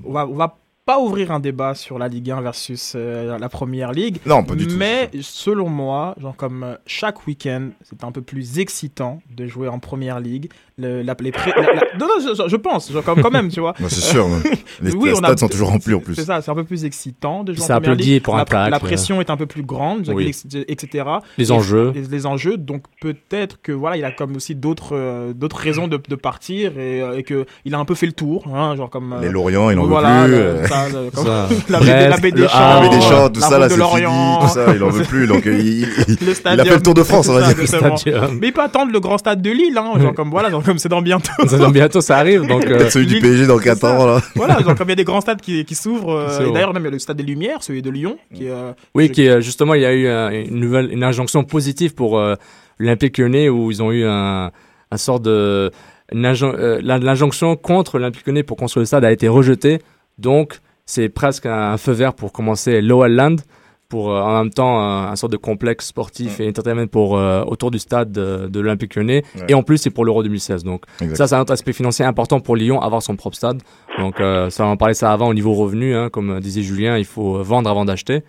D: On, va, on va pas ouvrir un débat sur la Ligue 1 versus euh, la Première Ligue.
E: Non, pas du tout.
D: Mais selon moi, genre comme euh, chaque week-end, c'est un peu plus excitant de jouer en Première Ligue. Le, la, les pré- la- la- non, non, je, je pense, genre comme quand même, tu vois.
E: Bah, c'est sûr. Les
D: Oui, on a-
E: stades sont toujours remplis en plus.
D: C'est ça, c'est un peu plus excitant de jouer en Première Ligue.
C: pour un
D: la,
C: tacle,
D: la pression est un peu plus grande,
C: Oui.
D: etc.
C: Les enjeux.
D: Les, les enjeux, donc peut-être que voilà, il a comme aussi d'autres euh, d'autres raisons de, de partir et, euh, et que il a un peu fait le tour, hein, genre comme euh,
E: Les Lorient, il en
D: voilà,
E: veut plus.
D: Ça,
C: Ça.
D: la, baie, la baie des
C: le
D: champs,
C: Havre,
E: la baie des champs, tout ça là, c'est fini, tout ça, il en veut plus. Donc il, il- a fait le tour de France, on va
D: C'est
E: dire.
C: Stadium.
D: Mais il peut attendre le grand stade de Lille, hein, genre comme voilà, genre comme c'est dans bientôt.
C: Ça donne bientôt, ça arrive. Donc, euh,
E: Peut-être celui du PSG dans
D: c'est
E: 4
D: ça.
E: ans là.
D: voilà, genre comme il y a des grands stades qui, qui s'ouvrent. euh,
C: C'est
D: d'ailleurs même il y a le stade des Lumières, celui de Lyon, qui euh,
C: oui,
D: je-
C: qui euh, justement, il y a eu euh, une nouvelle, une injonction positive pour euh, l'Olympique Lyonnais où ils ont eu un, un sort de l'injonction contre l'Olympique Lyonnais pour construire le stade a été rejetée. Donc, c'est presque un feu vert pour commencer l'OL Land. pour euh, en même temps un, un sorte de complexe sportif et entertainment pour euh, autour du stade de, de l'Olympique Lyonnais.
E: Ouais.
C: et en plus c'est pour l'Euro 2016 donc. Ça c'est un autre aspect financier important pour Lyon avoir son propre stade. Donc euh, ça on en parlait ça avant au niveau revenu hein, comme disait Julien il faut vendre avant d'acheter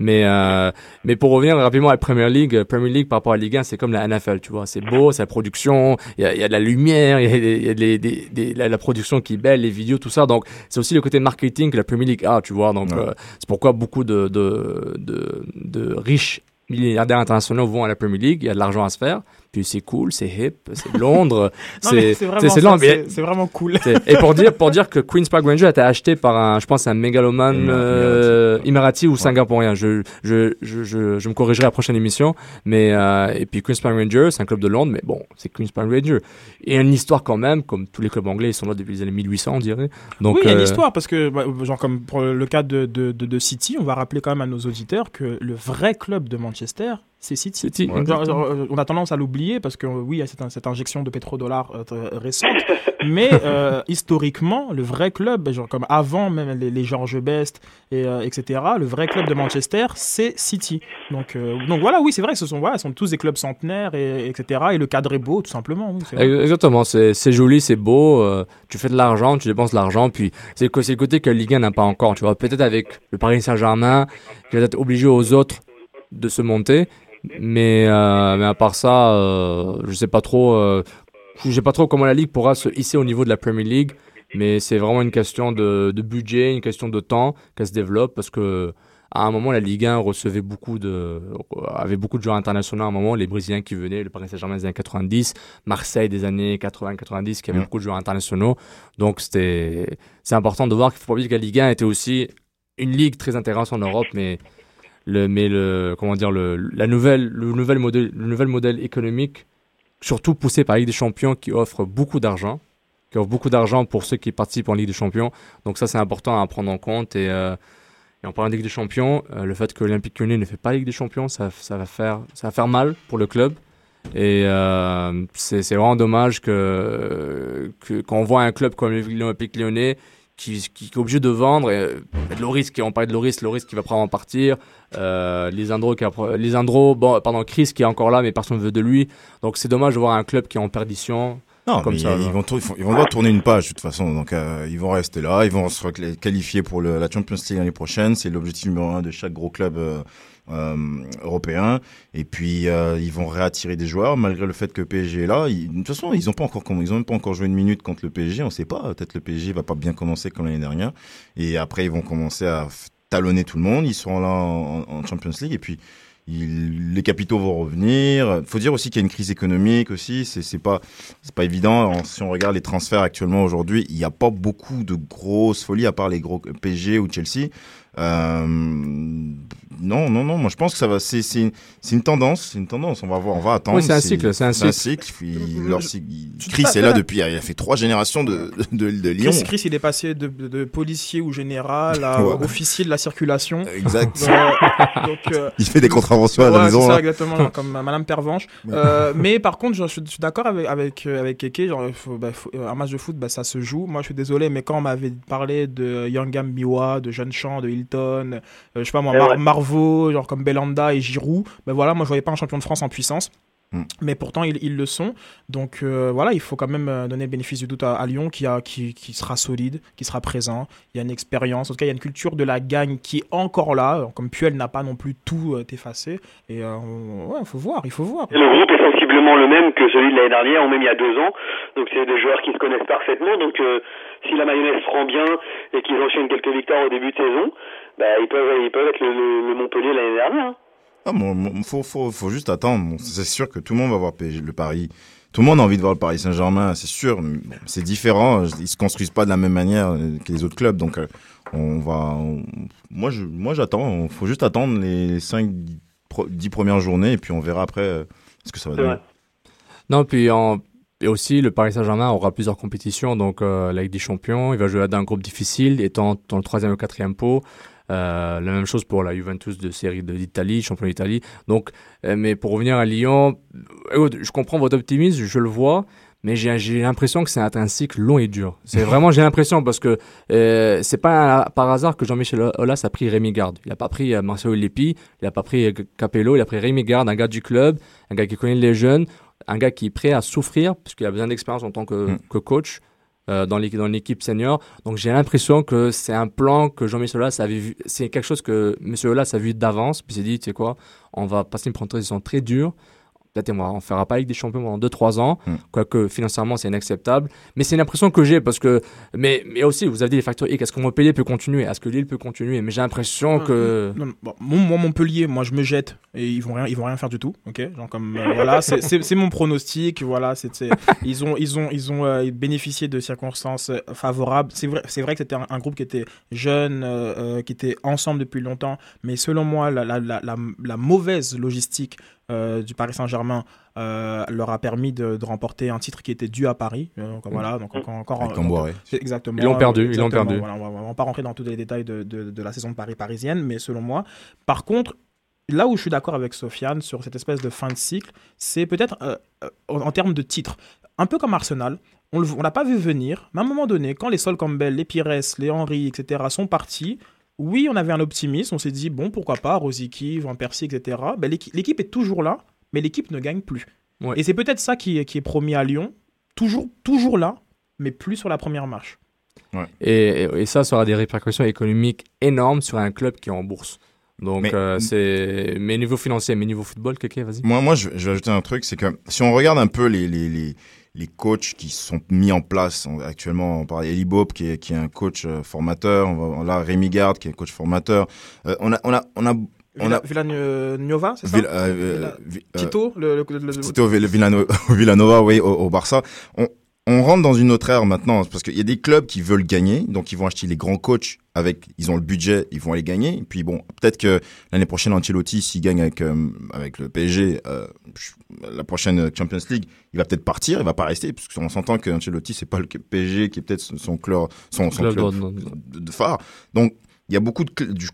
C: mais euh, mais pour revenir rapidement à la Premier League euh, Premier League par rapport à la Ligue 1 c'est comme la NFL tu vois c'est beau c'est la production il y a, y a de la lumière il y a, des- y a des- des- des- la, la production qui est belle les vidéos tout ça donc c'est aussi le côté marketing que la Premier League a tu vois donc
E: Ouais.
C: euh, c'est pourquoi beaucoup de, de, de, de riches milliardaires internationaux vont à la Premier League. Il y a de l'argent à se faire. Puis c'est cool, c'est hip, c'est Londres. C'est Londres,
D: c'est- vraiment cool.
C: Et pour dire, pour dire que Queen's Park Ranger a été acheté par un, je pense, un mégalomane euh, émirati ou singapourien. Je, je, je, je, je me corrigerai à la prochaine émission. Mais euh, et puis Queen's Park Rangers, c'est un club de Londres, mais bon, c'est Queen's Park Rangers. Et une histoire quand même, comme tous les clubs anglais, ils sont là depuis les années 1800, on dirait. Donc,
D: oui, il y a une
C: euh,
D: histoire, parce que, bah, genre, comme pour le cas de, de, de, de City, on va rappeler quand même à nos auditeurs que le vrai club de Manchester, c'est City.
C: City,
D: Donc, genre, genre, euh, on a tendance à l'oublier parce que, euh, oui, il y a cette, cette injection de pétrodollars euh, très récente. mais euh, historiquement, le vrai club, genre, comme avant même les, les George Best, et, euh, etc., le vrai club de Manchester, c'est City. Donc, euh, donc voilà, oui, c'est vrai que ce sont, voilà, ce sont tous des clubs centenaires, et, etc., et le cadre est beau, tout simplement. Oui,
C: Exactement, c'est joli, c'est beau, euh, tu fais de l'argent, tu dépenses de l'argent, puis c'est le, co- c'est le côté que la Ligue 1 n'a pas encore, tu vois. Peut-être avec le Paris Saint-Germain, qui va être obligé aux autres de se monter, mais, euh, mais à part ça, euh, je sais pas trop, euh, je sais pas trop comment la Ligue pourra se hisser au niveau de la Premier League, mais c'est vraiment une question de, de budget, une question de temps qu'elle se développe, parce que à un moment, la Ligue 1 recevait beaucoup de, avait beaucoup de joueurs internationaux à un moment, les Brésiliens qui venaient, le Paris Saint-Germain des années 90, Marseille des années 80-90, qui avait
E: Mm.
C: beaucoup de joueurs internationaux. Donc, c'était, c'est important de voir qu'il faut pas oublier que la Ligue 1 était aussi une ligue très intéressante en Europe, mais le, mais le, comment dire, le, la nouvelle, le nouvel modèle, le nouvel modèle économique, surtout poussé par la Ligue des Champions, qui offre beaucoup d'argent, qui offre beaucoup d'argent pour ceux qui participent en Ligue des Champions. Donc ça, c'est important à prendre en compte et, euh, et en parlant de Ligue des Champions, euh, le fait que l'Olympique Lyonnais ne fait pas Ligue des Champions, ça, ça, va faire, ça va faire mal pour le club. Et euh, c'est vraiment dommage que que- qu'on voit un club comme l'Olympique Lyonnais qui, qui, qui est obligé de vendre. Et, euh, Loris, qui on parlait de Loris, Loris qui va probablement partir. Euh, Lisandro, qui a, Lisandro, bon, pardon, Chris qui est encore là, mais personne ne veut de lui. Donc c'est dommage de voir un club qui est en perdition.
E: Non,
C: Comme
E: mais
C: ça,
E: ils, vont ils, font- ils vont devoir tourner une page de toute façon. Donc euh, ils vont rester là, ils vont se qualifier pour le- la Champions League l'année prochaine. C'est l'objectif numéro un de chaque gros club euh, euh, européen. Et puis euh, ils vont réattirer des joueurs malgré le fait que PSG est là. Ils- de toute façon, ils ont pas encore ils ont même pas encore joué une minute contre le PSG. On sait pas. Peut-être le PSG va pas bien commencer comme l'année dernière. Et après ils vont commencer à talonner tout le monde. Ils seront là en, en Champions League et puis. Les capitaux vont revenir. Faut dire aussi qu'il y a une crise économique aussi. C'est c'est pas c'est pas évident. En- Si on regarde les transferts actuellement aujourd'hui, il n'y a pas beaucoup de grosses folies à part les gros PSG ou Chelsea. Euh, non, non, non. Moi, je pense que ça va. C'est c'est c'est une tendance. C'est une tendance. On va voir. On va attendre.
C: Oui, c'est un cycle, c'est un
E: cycle. Il- leur il- Chris est là depuis. Il a fait trois générations de de, de Lyon.
D: Chris, Chris, il est passé de, de- de policier ou général à
E: Ouais.
D: officier de la circulation.
E: Exact.
D: Euh, donc, euh,
E: Il fait des contraventions à la
D: Ouais,
E: maison.
D: c'est ça,
E: là.
D: exactement, comme Madame Pervenche. Euh, mais par contre, je, je suis d'accord avec avec avec Keke. Genre, faut- bah, faut- un match de foot, bah, ça se joue. Moi, je suis désolé, mais quand on m'avait parlé de Yangam Miwa, de Jeune Champ, de Hilton, euh, je sais pas moi,
F: C'est
D: Mar-. Marvaux, genre comme Belanda et Giroud, ben voilà, moi je voyais pas un champion de France en puissance.
E: Mm.
D: Mais pourtant, ils, ils le sont. Donc euh, voilà, il faut quand même euh, donner le bénéfice du doute à, à Lyon qui, a, qui, qui sera solide, qui sera présent. Il y a une expérience, en tout cas, il y a une culture de la gagne qui est encore là. Comme Puel n'a pas non plus tout euh, effacé. Et euh, ouais, il faut voir, il faut voir.
F: Le groupe est sensiblement le même que celui de l'année dernière, ou même il y a deux ans. Donc c'est des joueurs qui se connaissent parfaitement. Donc euh, si la mayonnaise prend bien et qu'ils enchaînent quelques victoires au début de saison, bah, ils peuvent ils peuvent être le, le- le Montpellier de l'année dernière. hein.
E: Ah, bon, bon, faut, faut, faut juste attendre. Bon, c'est sûr que tout le monde va voir le Paris. Tout le monde a envie de voir le Paris Saint-Germain, c'est sûr. c'est différent. Ils se construisent pas de la même manière euh, que les autres clubs. Donc, euh, on va. on- Moi, je, moi, j'attends. Il faut juste attendre les 5 10 premières journées et puis on verra après euh, ce que ça va donner.
C: Non, puis en, et aussi, le Paris Saint-Germain aura plusieurs compétitions. Donc, euh, la Ligue des Champions, il va jouer dans un groupe difficile, étant dans le troisième ou quatrième pot. Euh, la même chose pour la Juventus de série d'Italie, champion d'Italie. Donc, euh, mais pour revenir à Lyon, euh, je comprends votre optimisme, je le vois, mais j'ai j'ai l'impression que c'est un, un cycle long et dur. C'est vraiment, j'ai l'impression, parce que euh, c'est pas un- par hasard que Jean-Michel Aulas a pris Rémi Garde. Il a pas pris Marcelo Lippi, il a pas pris Capello, il a pris Rémi Garde, un gars du club, un gars qui connaît les jeunes, un gars qui est prêt à souffrir, parce qu'il a besoin d'expérience en tant que,
E: Mm.
C: que coach. euh, dans l'équipe senior donc j'ai l'impression que c'est un plan que Jean-Michel Aulas avait vu c'est quelque chose que Monsieur Aulas a vu d'avance puis il s'est dit tu sais quoi on va passer une transition très dure peut-être on ne fera pas avec des champions pendant 2-3 ans,
E: Mm.
C: quoique financièrement c'est inacceptable. Mais c'est l'impression que j'ai parce que. Mais, mais aussi, vous avez des facteurs X. Est-ce que Montpellier peut continuer? Est-ce que Lille peut continuer? Mais j'ai l'impression que.
D: Non, non, bon, moi, Montpellier, moi, je me jette et ils vont rien, ils vont rien faire du tout. Ok, genre comme euh, voilà, c'est- c'est c'est mon pronostic. Voilà, c'est c'est- ils ont, ils ont, ils ont euh, bénéficié de circonstances euh, favorables. C'est vrai, c'est vrai que c'était un, un groupe qui était jeune, euh, euh, qui était ensemble depuis longtemps. Mais selon moi, la, la, la, la, la mauvaise logistique euh, du Paris Saint-Germain euh, leur a permis de, de remporter un titre qui était dû à Paris. Euh, donc, voilà, donc encore, encore
E: Avec
D: donc,
E: Camboire.
D: c'est Exactement.
C: Ils l'ont perdu, ils l'ont perdu.
D: Voilà, on va, on va pas rentrer dans tous les détails de, de, de la saison de Paris parisienne, mais selon moi, par contre, là où je suis d'accord avec Sofiane sur cette espèce de fin de cycle, c'est peut-être euh, en, en termes de titres. Un peu comme Arsenal, on ne l'a pas vu venir, mais à un moment donné, quand les Sol Campbell, les Pires, les Henry, etc. sont partis, oui, on avait un optimisme, on s'est dit, bon, pourquoi pas, Rosicky, Van Persie, etc. Ben, l'équi- L'équipe est toujours là, mais l'équipe ne gagne plus.
C: Ouais.
D: Et c'est peut-être ça qui, est- qui est promis à Lyon, toujours, toujours là, mais plus sur la première marche.
C: Et, et, et ça, ça aura des répercussions économiques énormes sur un club qui est en bourse. Donc,
E: Mais-
C: euh, c'est. Mais niveau financier, mais niveau football, quelqu'un, vas-y.
E: Moi, moi, je, je vais ajouter un truc, c'est que si on regarde un peu les, les, les, les coachs qui sont mis en place actuellement, on parle d'Eli Bob, qui est, qui est un coach euh, formateur, on va, là, Rémi Garde, qui est un coach formateur. Euh, on a, on a, on a,
D: Villa, Villanova, c'est ça?
E: Euh, euh,
D: Villa-
E: Vi-
D: Tito, le,
E: Tito Villanova, oui, au, au Barça. On, on rentre dans une autre ère maintenant, parce qu'il y a des clubs qui veulent gagner, donc ils vont acheter les grands coachs avec, ils ont le budget, ils vont aller gagner. Et puis bon, peut-être que l'année prochaine, Ancelotti, s'il gagne avec, euh, avec le PSG, euh, la prochaine Champions League, il va peut-être partir, il va pas rester, parce qu'on s'entend que Ancelotti, c'est pas le PSG qui est peut-être son club, son, son
C: Club
E: club
C: de-
E: de, de phare. Donc, il y a beaucoup de, du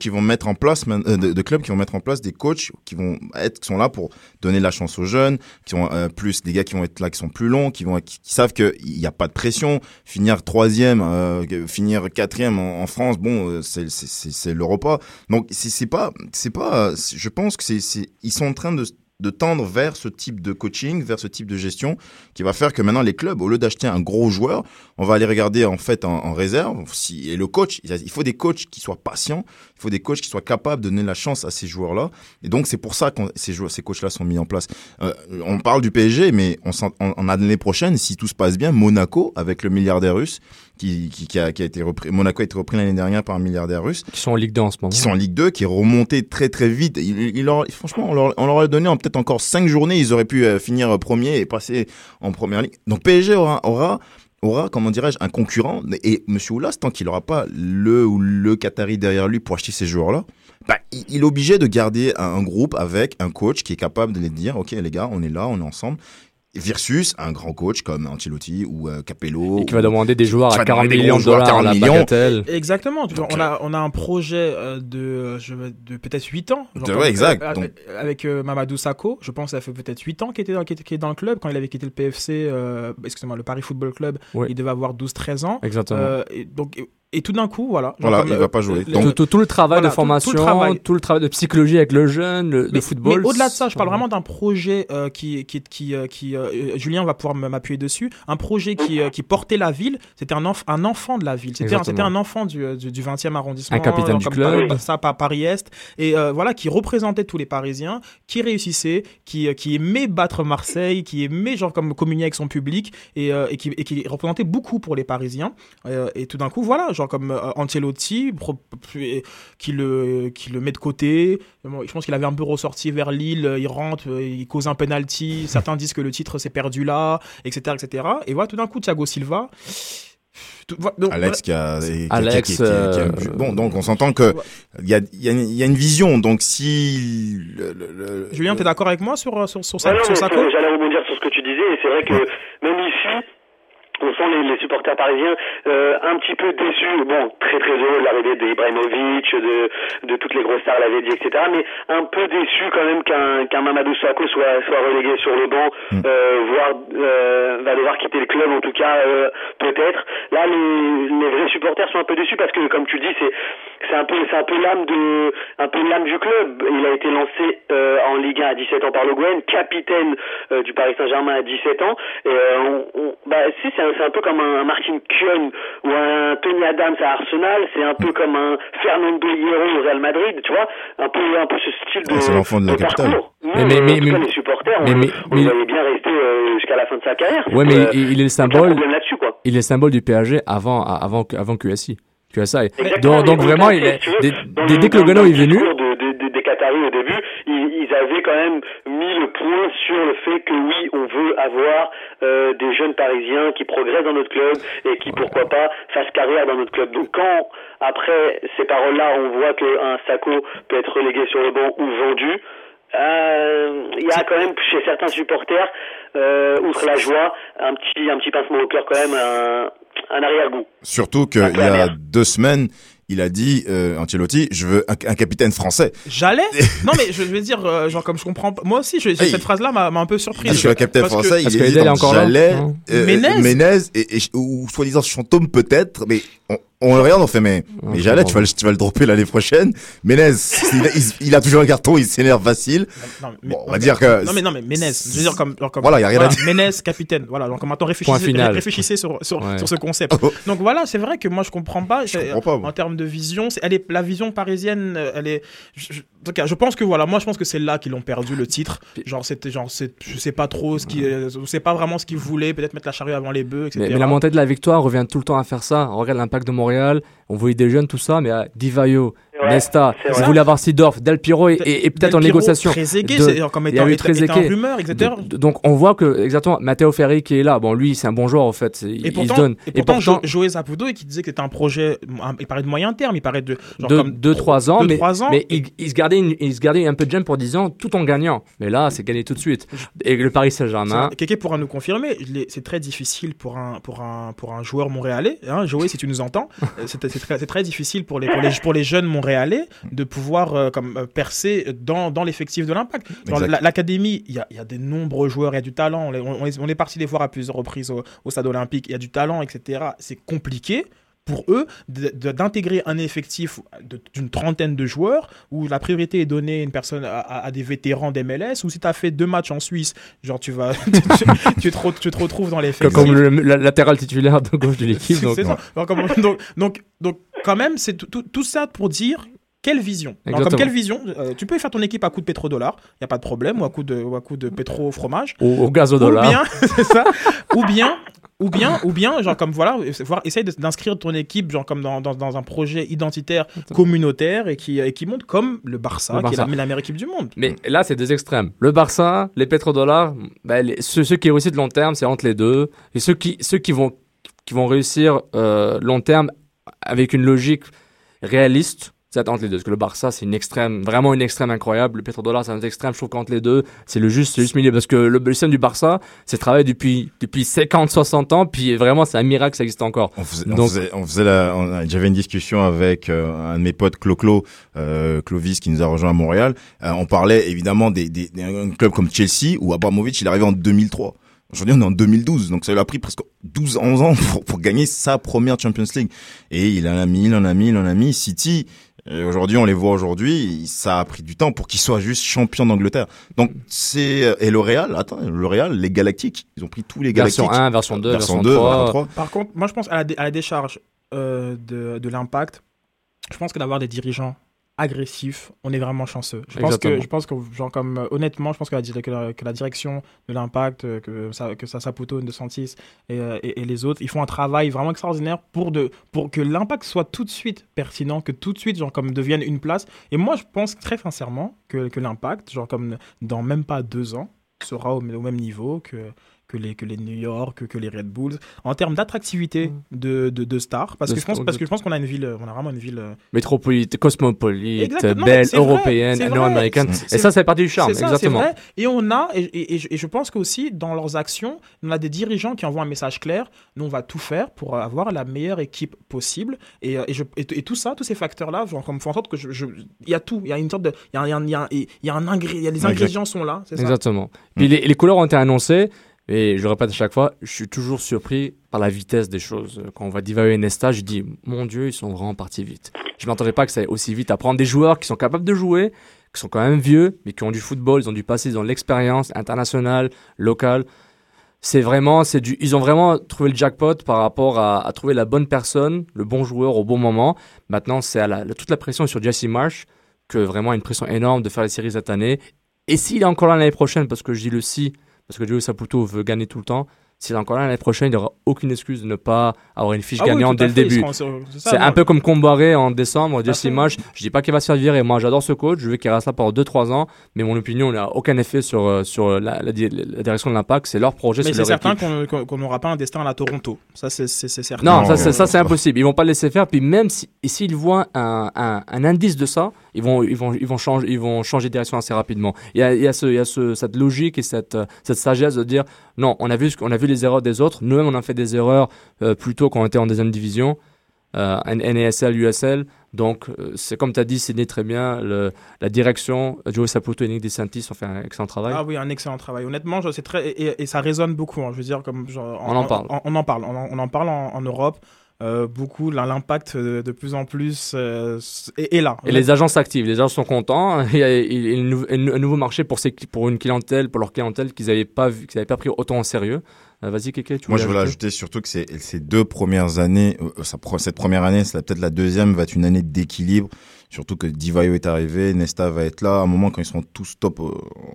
E: qui vont mettre en place, euh, de, clubs qui vont mettre en place des coachs qui vont être, qui sont là pour donner la chance aux jeunes, qui ont euh, plus des gars qui vont être là, qui sont plus longs, qui vont, qui, qui savent qu'il n'y a pas de pression. Finir troisième, euh, que- finir quatrième en, France, bon, c'est c'est- c'est l'Europa. Donc c'est pas, c'est pas, je pense que c'est, ils sont en train de de tendre vers ce type de coaching, vers ce type de gestion, qui va faire que maintenant les clubs, au lieu d'acheter un gros joueur, on va aller regarder en fait en, en réserve. Et le coach, il faut des coachs qui soient patients, il faut des coachs qui soient capables de donner la chance à ces joueurs-là. Et donc c'est pour ça que ces, ces coachs-là sont mis en place. Euh, on parle du PSG, mais s'en- on, on a l'année prochaine, si tout se passe bien, Monaco avec le milliardaire russe qui, qui, qui a, qui a été repris. Monaco a été repris l'année dernière par un milliardaire russe
C: Qui sont en Ligue 2 en ce moment.
E: qui sont en Ligue 2, qui est remonté très très vite. Il, il leur- franchement, on leur, on leur a donné en peut-être encore 5 journées, ils auraient pu euh, finir euh, premier et passer en première ligue. Donc PSG aura, aura, aura comment dirais-je, un concurrent. Et Monsieur Oulas, tant qu'il n'aura pas le ou le Qatari derrière lui pour acheter ces joueurs-là, bah, il, est obligé de garder un groupe avec un coach qui est capable de les dire, ok les gars, on est là, on est ensemble. Versus un grand coach comme Ancelotti ou euh, Capello.
C: Et qui va demander des joueurs à
E: va
C: 40
E: demander des
C: millions de dollars à la
E: 40 millions.
C: bagatelle.
D: Exactement. tu vois,
E: Donc,
D: on, a, on a un projet euh, de, euh, de peut-être 8 ans.
E: De- ouais, exact.
D: euh,
E: Donc-
D: euh, avec euh, Mamadou Sakho, je pense que ça fait peut-être 8 ans qu'il était, dans- était, le club. Quand il avait quitté le PFC, euh, excusez-moi, le Paris Football Club,
C: Oui.
D: il devait avoir 12-13 ans.
C: Exactement.
D: Euh, et, donc, et, tout d'un coup, voilà.
E: Voilà,
D: comme,
E: il
D: euh,
E: va pas jouer.
D: les-
E: Donc-
C: tout, tout- tout le travail
D: Voilà,
C: de
D: tout- tout le
C: formation, tout le,
D: travail.
C: de psychologie avec le jeune, le,
D: mais,
C: football.
D: mais au-delà de ça, je parle vraiment d'un projet euh, qui, qui, qui, euh, qui euh, Julien va pouvoir m'appuyer dessus. Un projet qui, euh, qui portait la ville. C'était un, enf- un enfant de la ville. C'était un,
C: Exactement.
D: c'était un enfant du, euh, du, du 20e arrondissement.
C: Un capitaine du club.
D: Paris- ça, par Paris-Est. Et euh, voilà, qui représentait tous les Parisiens, qui réussissait, qui, euh, qui aimait battre Marseille, qui aimait genre comme communier avec son public et, euh, et, qui, et qui représentait beaucoup pour les Parisiens. Euh, et tout d'un coup, voilà, genre comme euh, Ancelotti, qui le, qui le met de côté. Bon, je pense qu'il avait un peu ressorti vers Lille, euh, il rentre, euh, il cause un penalty. Certains disent que le titre s'est perdu là, etc., etc. Et voilà, tout d'un coup, Thiago Silva. tout- voilà, donc,
E: Alex qui a, bon donc on s'entend que il y a, il y, a une- il y a une vision donc si le, le- le-
D: voilà. Julien, t'es d'accord avec moi sur, sur, sur,
F: non,
D: sur
F: c'est- J'allais rebondir sur ce que tu disais, et c'est vrai que même on sent les, les supporters parisiens euh, un petit peu déçus. Bon, très très heureux de l'arrivée d'Ibrahimovic, de, de toutes les grosses stars, l'avait dit, etc. Mais un peu déçus quand même qu'un qu'un Mamadou Sakho soit, soit relégué sur le banc,
E: Mm.
F: euh, voire euh, va devoir quitter le club en tout cas euh, peut-être. Là, les, les vrais supporters sont un peu déçus parce que, comme tu le dis, c'est c'est un peu c'est un peu l'âme de un peu l'âme du club. Il a été lancé euh, en Ligue 1 à 17 ans par Le Guen, capitaine euh, du Paris Saint-Germain à 17 ans. Et euh, on, on- bah si c'est un, c'est un peu comme un Martin Kuhn ou un Tony Adams à Arsenal. C'est un peu comme un Fernando Hierro au Real Madrid. Tu vois, un peu un peu ce style de.
E: Ouais, c'est l'enfant de la capitale.
C: Mais- mais-
F: euh,
C: mais- mais-
F: les supporters, on,
C: mais-
F: on voyait bien rester euh, jusqu'à la fin de sa carrière.
C: Ouais, mais
F: Euh,
C: il, est le symbole. Il est le symbole du PSG avant, avant, avant QSI. QSI. Donc, donc vraiment, il est, dès, que le
F: dans
C: Gano est venu,
F: discours de- de- de- des Qataris au début, ils, ils avaient quand même mis le point sur le fait que oui, on veut avoir euh, qui progressent dans notre club et qui, pourquoi pas, fassent carrière dans notre club. Donc quand, après ces paroles-là, on voit qu'un Sacco peut être relégué sur le banc ou vendu, euh, il y a quand même chez certains supporters, euh, outre la joie, un petit, un petit pincement au cœur quand même, un, un arrière-goût.
E: Surtout qu'il y a deux semaines, il a dit, euh, Ancelotti, je veux un, un capitaine français.
D: J'allais Non, mais je vais dire, euh, genre, comme je comprends pas. Moi aussi, je-
E: Hey.
D: cette phrase-là m'a m'a un peu surpris.
E: Je suis un capitaine
D: parce que-
E: français,
C: parce
E: il
C: que est
E: entre
C: encore là.
E: Jallet,
C: Non.
E: euh,
D: Menez.
E: Menez et, et, ou soi-disant Chantôme peut-être, mais on, on le regarde, on fait, mais, mais Jallet, tu vas, le- tu vas le dropper l'année prochaine. Menez, il, a- il- il a toujours un carton, il s'énerve facile.
D: Non, mais-
E: Bon, on va dire que-
D: Non, mais non, mais Ménez. Je veux dire, comme. genre comme
E: Voilà, y a rien à dire.
D: Ménez, capitaine. Voilà, donc maintenant, réfléchissez,
C: final.
D: réfléchissez sur, sur,
C: Ouais.
D: sur ce concept.
E: Oh.
D: Donc voilà, c'est vrai que moi, je comprends pas.
E: Je comprends pas, moi.
D: En termes de vision, elle est, la vision parisienne, euh, elle est. Je, je- en tout cas, je pense que voilà, moi, je pense que c'est là qu'ils ont perdu le titre. Genre, c'était genre, c'est- je sais pas trop ce qui, je sais pas vraiment ce qu'ils voulaient, peut-être mettre la charrue avant les bœufs, etc.
C: mais, mais la montée de la victoire revient tout le temps à faire ça. On regarde l'impact de Montréal, on voyait des jeunes, tout ça, mais euh, Divayo,
F: Ouais,
C: Nesta,
F: vrai.
C: voulez avoir Sidorf, Del Piero et, et- et peut-être en négociation.
D: Trezeguet,
C: de-
D: comme
C: il y
D: étant,
C: avait
D: étant, étant
C: Trezeguet.
D: rumeur, etc.
C: De- donc on voit que, exactement, Matteo Ferri qui est là, bon lui c'est un bon joueur en fait, il,
D: Et
C: il
D: pourtant,
C: se donne.
D: et pourtant, Jo- Joey Zapudo, qui disait que c'était un projet, il parlait de moyen terme, il parlait de genre
C: deux,
D: comme
C: deux, trois ans,
D: deux,
C: mais,
D: trois ans.
C: mais il, il se gardait une- il se gardait un peu de gemme pour 10 ans tout en gagnant. Mais là, c'est gagné tout de suite. Et le Paris Saint-Germain,
D: Quelqu'un pourra nous confirmer, c'est très difficile pour un, pour un, pour un joueur montréalais, hein, Joey, si tu nous entends, euh, c'est très, c'est très difficile pour les, pour, les, pour les jeunes montréalais de pouvoir euh, comme, euh, percer dans, dans l'effectif de l'impact. Dans L'académie, il y a, il y a des nombreux joueurs, il y a du talent, on, est- on est, on est parti les voir à plusieurs reprises au, au stade olympique, il y a du talent, etc. C'est compliqué pour eux d'intégrer un effectif d'une trentaine de joueurs où la priorité est donnée à une personne à, des vétérans d'MLS ou si tu as fait deux matchs en Suisse genre tu vas tu, tu te, re- tu te retrouves dans l'effectif
C: comme le, la- latéral titulaire de gauche de l'équipe. Donc-
D: donc, donc, donc, quand même, c'est tout, ça pour dire quelle vision Alors, Comme quelle vision euh, Tu peux faire ton équipe à coup de pétrodollar, il n'y a pas de problème, ou à coup de, ou à coup de pétro-fromage.
C: Au, au gaz au
D: Ou bien, c'est ça. Ou bien, ou bien, ou bien, genre comme voilà, voir, essaye d'inscrire ton équipe, genre comme dans, dans, dans un projet identitaire communautaire et qui, et qui monte comme le Barça,
C: Le
D: qui est
C: Barça.
D: la, la meilleure équipe du monde.
C: Mais là, c'est deux extrêmes. Le Barça, les pétrodollars, les- ceux, ceux qui réussissent de long terme, c'est entre les deux. Et ceux qui, ceux qui vont, qui vont réussir euh, long terme avec une logique réaliste, c'est entre les deux. Parce que le Barça, c'est une extrême, vraiment une extrême incroyable. Le pétrodollar, c'est un extrême. Je trouve qu'entre les deux, c'est le juste, c'est juste milieu. Parce que le, le système du Barça, c'est travaillé depuis, depuis 50, 60 ans. Puis vraiment, c'est un miracle que ça existe encore.
E: On faisait, on
C: Donc-
E: faisait, on faisait la, on- j'avais une discussion avec euh, un de mes potes, Clo-Clo, euh, Clovis, qui nous a rejoint à Montréal. Euh, on parlait évidemment des, des, d'un club comme Chelsea, où Abramovich, il est arrivé en 2003. Aujourd'hui, on est en 2012, donc ça lui a pris presque 12, 11 ans pour, pour gagner sa première Champions League. Et il en a mis, il en a mis, il en a mis. City, aujourd'hui, on les voit aujourd'hui, ça a pris du temps pour qu'ils soient juste champions d'Angleterre. Donc, c'est, euh, et le Real, attends, le Real, les Galactiques, ils ont pris tous les Galactiques.
C: Version 1, version 2,
E: version
C: version
E: 2,
C: 3.
E: version 3.
D: Par contre, moi je pense à la, dé- à la décharge euh, de, de l'impact, je pense que d'avoir des dirigeants agressifs, on est vraiment chanceux. Je pense
C: Exactement.
D: que, je pense que genre, comme, euh, honnêtement, je pense que la, dir- que la, que la direction de l'impact, euh, que, ça, que ça Saputo, De Santis et, euh, et, et les autres, ils font un travail vraiment extraordinaire pour, de, pour que l'impact soit tout de suite pertinent, que tout de suite, genre, comme devienne une place. Et moi, je pense très sincèrement que, que l'impact, genre, comme dans même pas deux ans, sera au, au même niveau que, que les, que les New York, que, que les Red Bulls, en termes d'attractivité de, de, de stars. Parce
C: De
D: que, je pense, parce que je pense qu'on a une ville, on a vraiment une ville. euh,
C: Métropolite, cosmopolite,
D: Exactement,
C: belle, européenne, nord-américaine.
D: C'est-
C: Et ça, c'est partie du charme,
D: ça,
C: exactement.
D: vrai. Et on a, et, et- et je- et je pense qu'aussi dans leurs actions, on a des dirigeants qui envoient un message clair. Nous, on va tout faire pour avoir la meilleure équipe possible. Et, euh, et, je, et, et tout ça, tous ces facteurs-là, comme font en sorte que je, je- il y a tout. Il y a une sorte de, il y a, il y a un- il y a un- il y a un ingré- il y a les
C: Exact.
D: ingrédients sont là. ça
C: Exactement. Puis les, les couleurs ont été annoncées, et je répète à chaque fois, je suis toujours surpris par la vitesse des choses. Quand on voit Divayo et Nesta, je dis, mon Dieu, ils sont vraiment partis vite. Je m'attendais pas que ça aille aussi vite à prendre des joueurs qui sont capables de jouer, qui sont quand même vieux, mais qui ont du football, ils ont du passé, ils ont l'expérience internationale, locale. C'est vraiment, c'est du, ils ont vraiment trouvé le jackpot par rapport à, à trouver la bonne personne, le bon joueur au bon moment. Maintenant, c'est à la, toute la pression sur Jesse Marsh, que vraiment une pression énorme de faire les séries cette année. Et s'il est encore là l'année prochaine, parce que je dis le si, parce que Joey Saputo veut gagner tout le temps, s'il est encore là l'année prochaine, il n'y aura aucune excuse de ne pas avoir une fiche
D: Ah
C: gagnante dès le
D: fait,
C: début.
D: c'est
C: un peu comme Combaré en décembre, Jesse. Marsh. Je dis pas qu'il va se faire virer, moi j'adore ce coach, je veux qu'il reste là pendant 2-3 ans, mais mon opinion n'a aucun effet sur, euh, sur la, la di- la direction de l'impact, c'est leur projet,
D: Mais
C: c'est
D: certain qu'on n'aura pas un destin à la Toronto. Ça, c'est certain.
C: Non, ça, c'est- ça c'est impossible. Ils vont pas le laisser faire. Puis même si, s'ils voient un, un, un indice de ça, ils vont, ils vont, ils vont changer, ils vont changer de direction assez rapidement. Il y a, il y a, ce, il y a ce, cette logique et cette, cette sagesse de dire non, on a vu, qu'on a vu les erreurs des autres. Nous-mêmes, on a fait des erreurs euh, plus tôt quand on était en deuxième division, euh, NASL, USL. Donc, euh, c'est comme tu as dit, Sidney, très bien. Le, la direction, Joe Saputo et Nick DeSantis ont fait un excellent travail.
D: Ah oui, un excellent travail. Honnêtement, c'est très et, et- et ça résonne beaucoup. hein. Je veux dire, comme genre,
C: On en parle.
D: On, on en parle. On en, on en parle en Europe. Euh, beaucoup, l'impact euh, de plus en plus euh, est, est là.
C: Et les agents s'activent, les agents sont contents. Il y a, il y a une nou- un nouveau marché pour, ces, pour une clientèle, pour leur clientèle qu'ils n'avaient pas, vu- qu'ils n'avaient pas pris autant au sérieux. Euh, Vas-y, Kéké, tu
E: Moi, je
C: voulais ajouter
E: surtout que c'est ces deux premières années, euh, cette première année, c'est peut-être la deuxième, va être une année d'équilibre. Surtout que Divayo est arrivé, Nesta va être là. À un moment, quand ils seront tous top euh,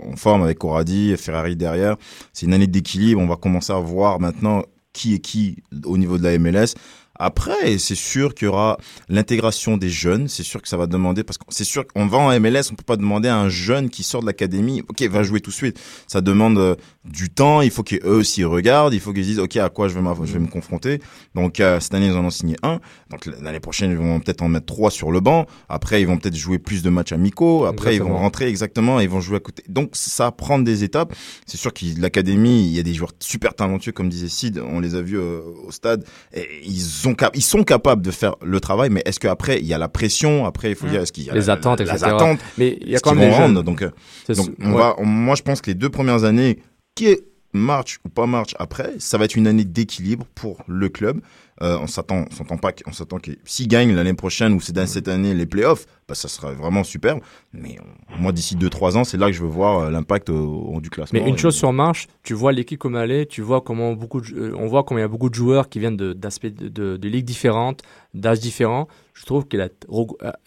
E: en forme avec Corradi, Ferrari derrière, c'est une année d'équilibre. On va commencer à voir maintenant qui est qui au niveau de la MLS. Après, c'est sûr qu'il y aura l'intégration des jeunes. C'est sûr que ça va demander, parce que c'est sûr qu'on va en MLS, on peut pas demander à un jeune qui sort de l'académie, ok, va jouer tout de suite. Ça demande euh, du temps. Il faut qu'eux aussi regardent. Il faut qu'ils se disent, ok, à quoi je vais, je vais me confronter. Donc euh, cette année, ils en ont signé un. Donc l'année prochaine, ils vont peut-être en mettre trois sur le banc. Après, ils vont peut-être jouer plus de matchs amicaux. Après, ils vont rentrer exactement. Ils vont jouer à côté. Donc ça va prendre des étapes. C'est sûr qu'il l'académie, il y a des joueurs super talentueux, comme disait Sid. On les a vus euh, au stade. Et ils ont cap- ils sont capables de faire le travail. Mais est-ce qu'après, il y a la pression? Après, il faut
C: Mm.
E: dire, est-ce qu'il y a
C: Les
E: la-
C: attentes,
E: les
C: etc.
E: attentes.
C: Mais il y a quand même des jeunes.
E: rendre Donc, euh, donc on
C: Ouais.
E: va, on- moi, je pense que les deux premières années, qui est marche ou pas marche après, ça va être une année d'équilibre pour le club. Euh, on s'attend, on s'attend pas, on s'attend que s'ils gagnent l'année prochaine ou c'est dans cette année les playoffs, bah ça sera vraiment superbe. Mais euh, moi, d'ici 2-3 ans, c'est là que je veux voir euh, l'impact du classement.
C: Mais une
E: Et-
C: chose sur marche, tu vois l'équipe comme elle est, tu vois comment beaucoup, de- on voit comment il y a beaucoup de joueurs qui viennent de- d'aspects de, de, de ligues différentes, d'âges différents. Je trouve qu'il a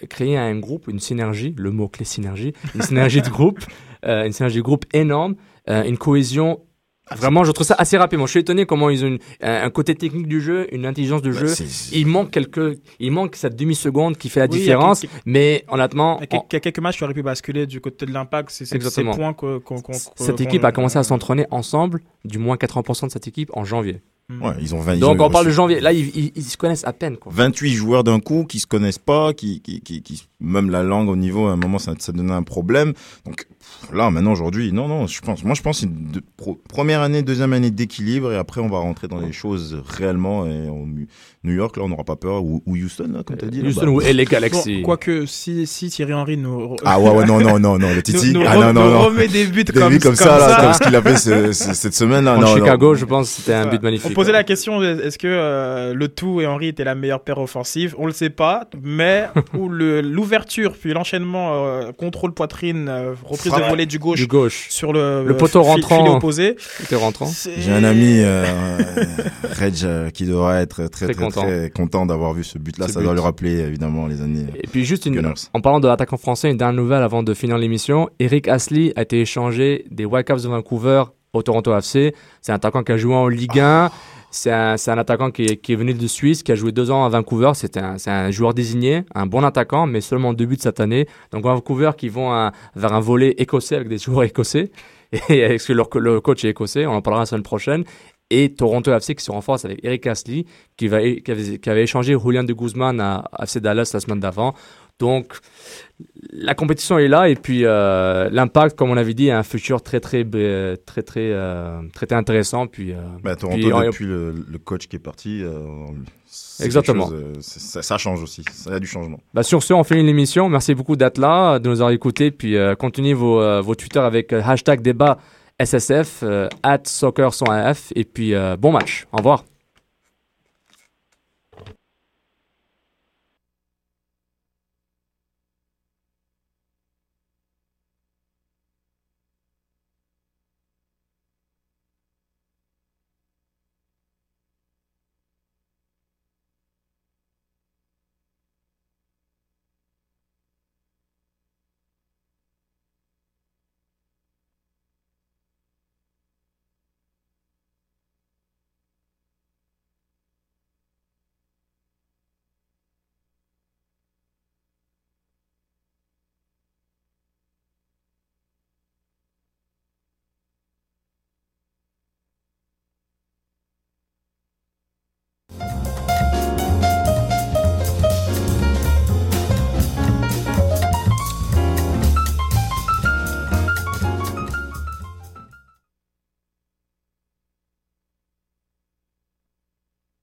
C: créé un groupe, une synergie, le mot clé synergie, une synergie de groupe, euh, une synergie de groupe énorme, euh, une cohésion. Vraiment, je trouve ça assez rapidement. Je suis étonné comment ils ont une- un côté technique du jeu, une intelligence de
E: Bah,
C: jeu. Il manque quelques, il manque cette demi seconde qui fait la
D: Oui,
C: différence.
D: quelques-
C: Mais honnêtement,
D: Il y a quelques matchs qui auraient pu basculer du côté de l'impact. C'est ces points que- qu'on. qu'on-
C: cette
D: qu'on-
C: équipe a commencé à s'entraîner ensemble, du moins 80% de cette équipe en janvier.
E: Ouais, ils ont 20, ils
C: Donc
E: ont-
C: on parle de janvier. Là, ils, ils- ils se connaissent à peine. Quoi.
E: 28 joueurs d'un coup qui se connaissent pas, qui, qui, qui, qui- même la langue au niveau, à un moment, ça, ça donnait un problème. Donc là, maintenant, aujourd'hui, non, non, je pense, moi, je pense que c'est une de- pro- première année, deuxième année d'équilibre, et après, on va rentrer dans les choses réellement. Et au Mu- New York, là, on n'aura pas peur, ou, ou Houston, là, comme tu as dit. là,
C: Houston
E: bah.
C: ou LA Galaxy.
D: Bon, Quoique, si, si Thierry Henry nous.
E: Ah ouais, ouais, non, non, non, non, le Titi.
D: nous, nous
E: ah
D: re-
E: non, non,
D: nous
E: non.
D: remet des buts
E: Des
D: comme,
E: buts comme, ça, là, comme ce qu'il a fait ce- ce- cette semaine, là.
C: En
E: non, non.
C: Chicago, je pense que c'était un but magnifique.
D: On posait la question est-ce que euh, le tout et Henry étaient la meilleure paire offensive? On le sait pas, mais où le- l'ouverture puis l'enchaînement euh, contrôle poitrine euh, reprise de volée du gauche,
C: Du gauche.
D: sur le,
C: Le poteau rentrant.
D: opposé.
C: Rentrant.
E: J'ai un ami, euh, Reg, euh, qui devrait être très,
C: Très
E: très, très,
C: content.
E: content d'avoir vu ce but-là.
C: Ce
E: Ça doit lui rappeler, évidemment, les années.
C: Et puis juste une,
E: Gunners.
C: en parlant de l'attaquant français, une dernière nouvelle avant de finir l'émission. Eric Astley a été échangé des Whitecaps de Vancouver au Toronto FC. C'est un attaquant qui a joué en Ligue 1. C'est un, attaquant qui est, qui est venu de Suisse, qui a joué deux ans à Vancouver. C'est un, joueur désigné, un bon attaquant, mais seulement deux buts cette année. Donc Vancouver qui vont à- vers un volet écossais avec des joueurs écossais. et est-ce que leur, co- le coach est écossais On en parlera la semaine prochaine. Et Toronto FC qui se renforce avec Eric Astley, qui, va, qui, avait, qui avait échangé Julian de Guzman à à FC Dallas la semaine d'avant. Donc, la compétition est là et puis euh, l'impact, comme on avait dit, a un futur très très très très euh, très, très intéressant. Puis, euh,
E: Bah, Toronto,
C: puis,
E: depuis le, le coach qui est parti, euh,
C: Exactement.
E: chose, euh, ça, ça change aussi. Ça a du changement.
C: Bah, sur ce, on finit l'émission. Merci beaucoup d'être là, de nous avoir écoutés. Puis euh, continuez vos, euh, vos Twitter avec hashtag débat SSF, euh, at soccer sans AF. Et puis euh, bon match. Au revoir.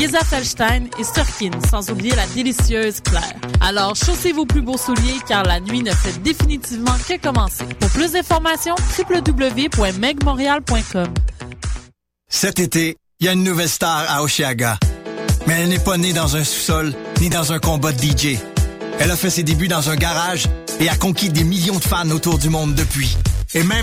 A: Geza Felstein et Surkin, sans oublier la délicieuse Claire. Alors chaussez vos plus beaux souliers car la nuit ne fait définitivement que commencer. Pour plus d'informations, www.megmontreal.com.
B: Cet été, il y a une nouvelle star à Oshiaga. Mais elle n'est pas née dans un sous-sol ni dans un combat de DJ. Elle a fait ses débuts dans un garage et a conquis des millions de fans autour du monde depuis. Et même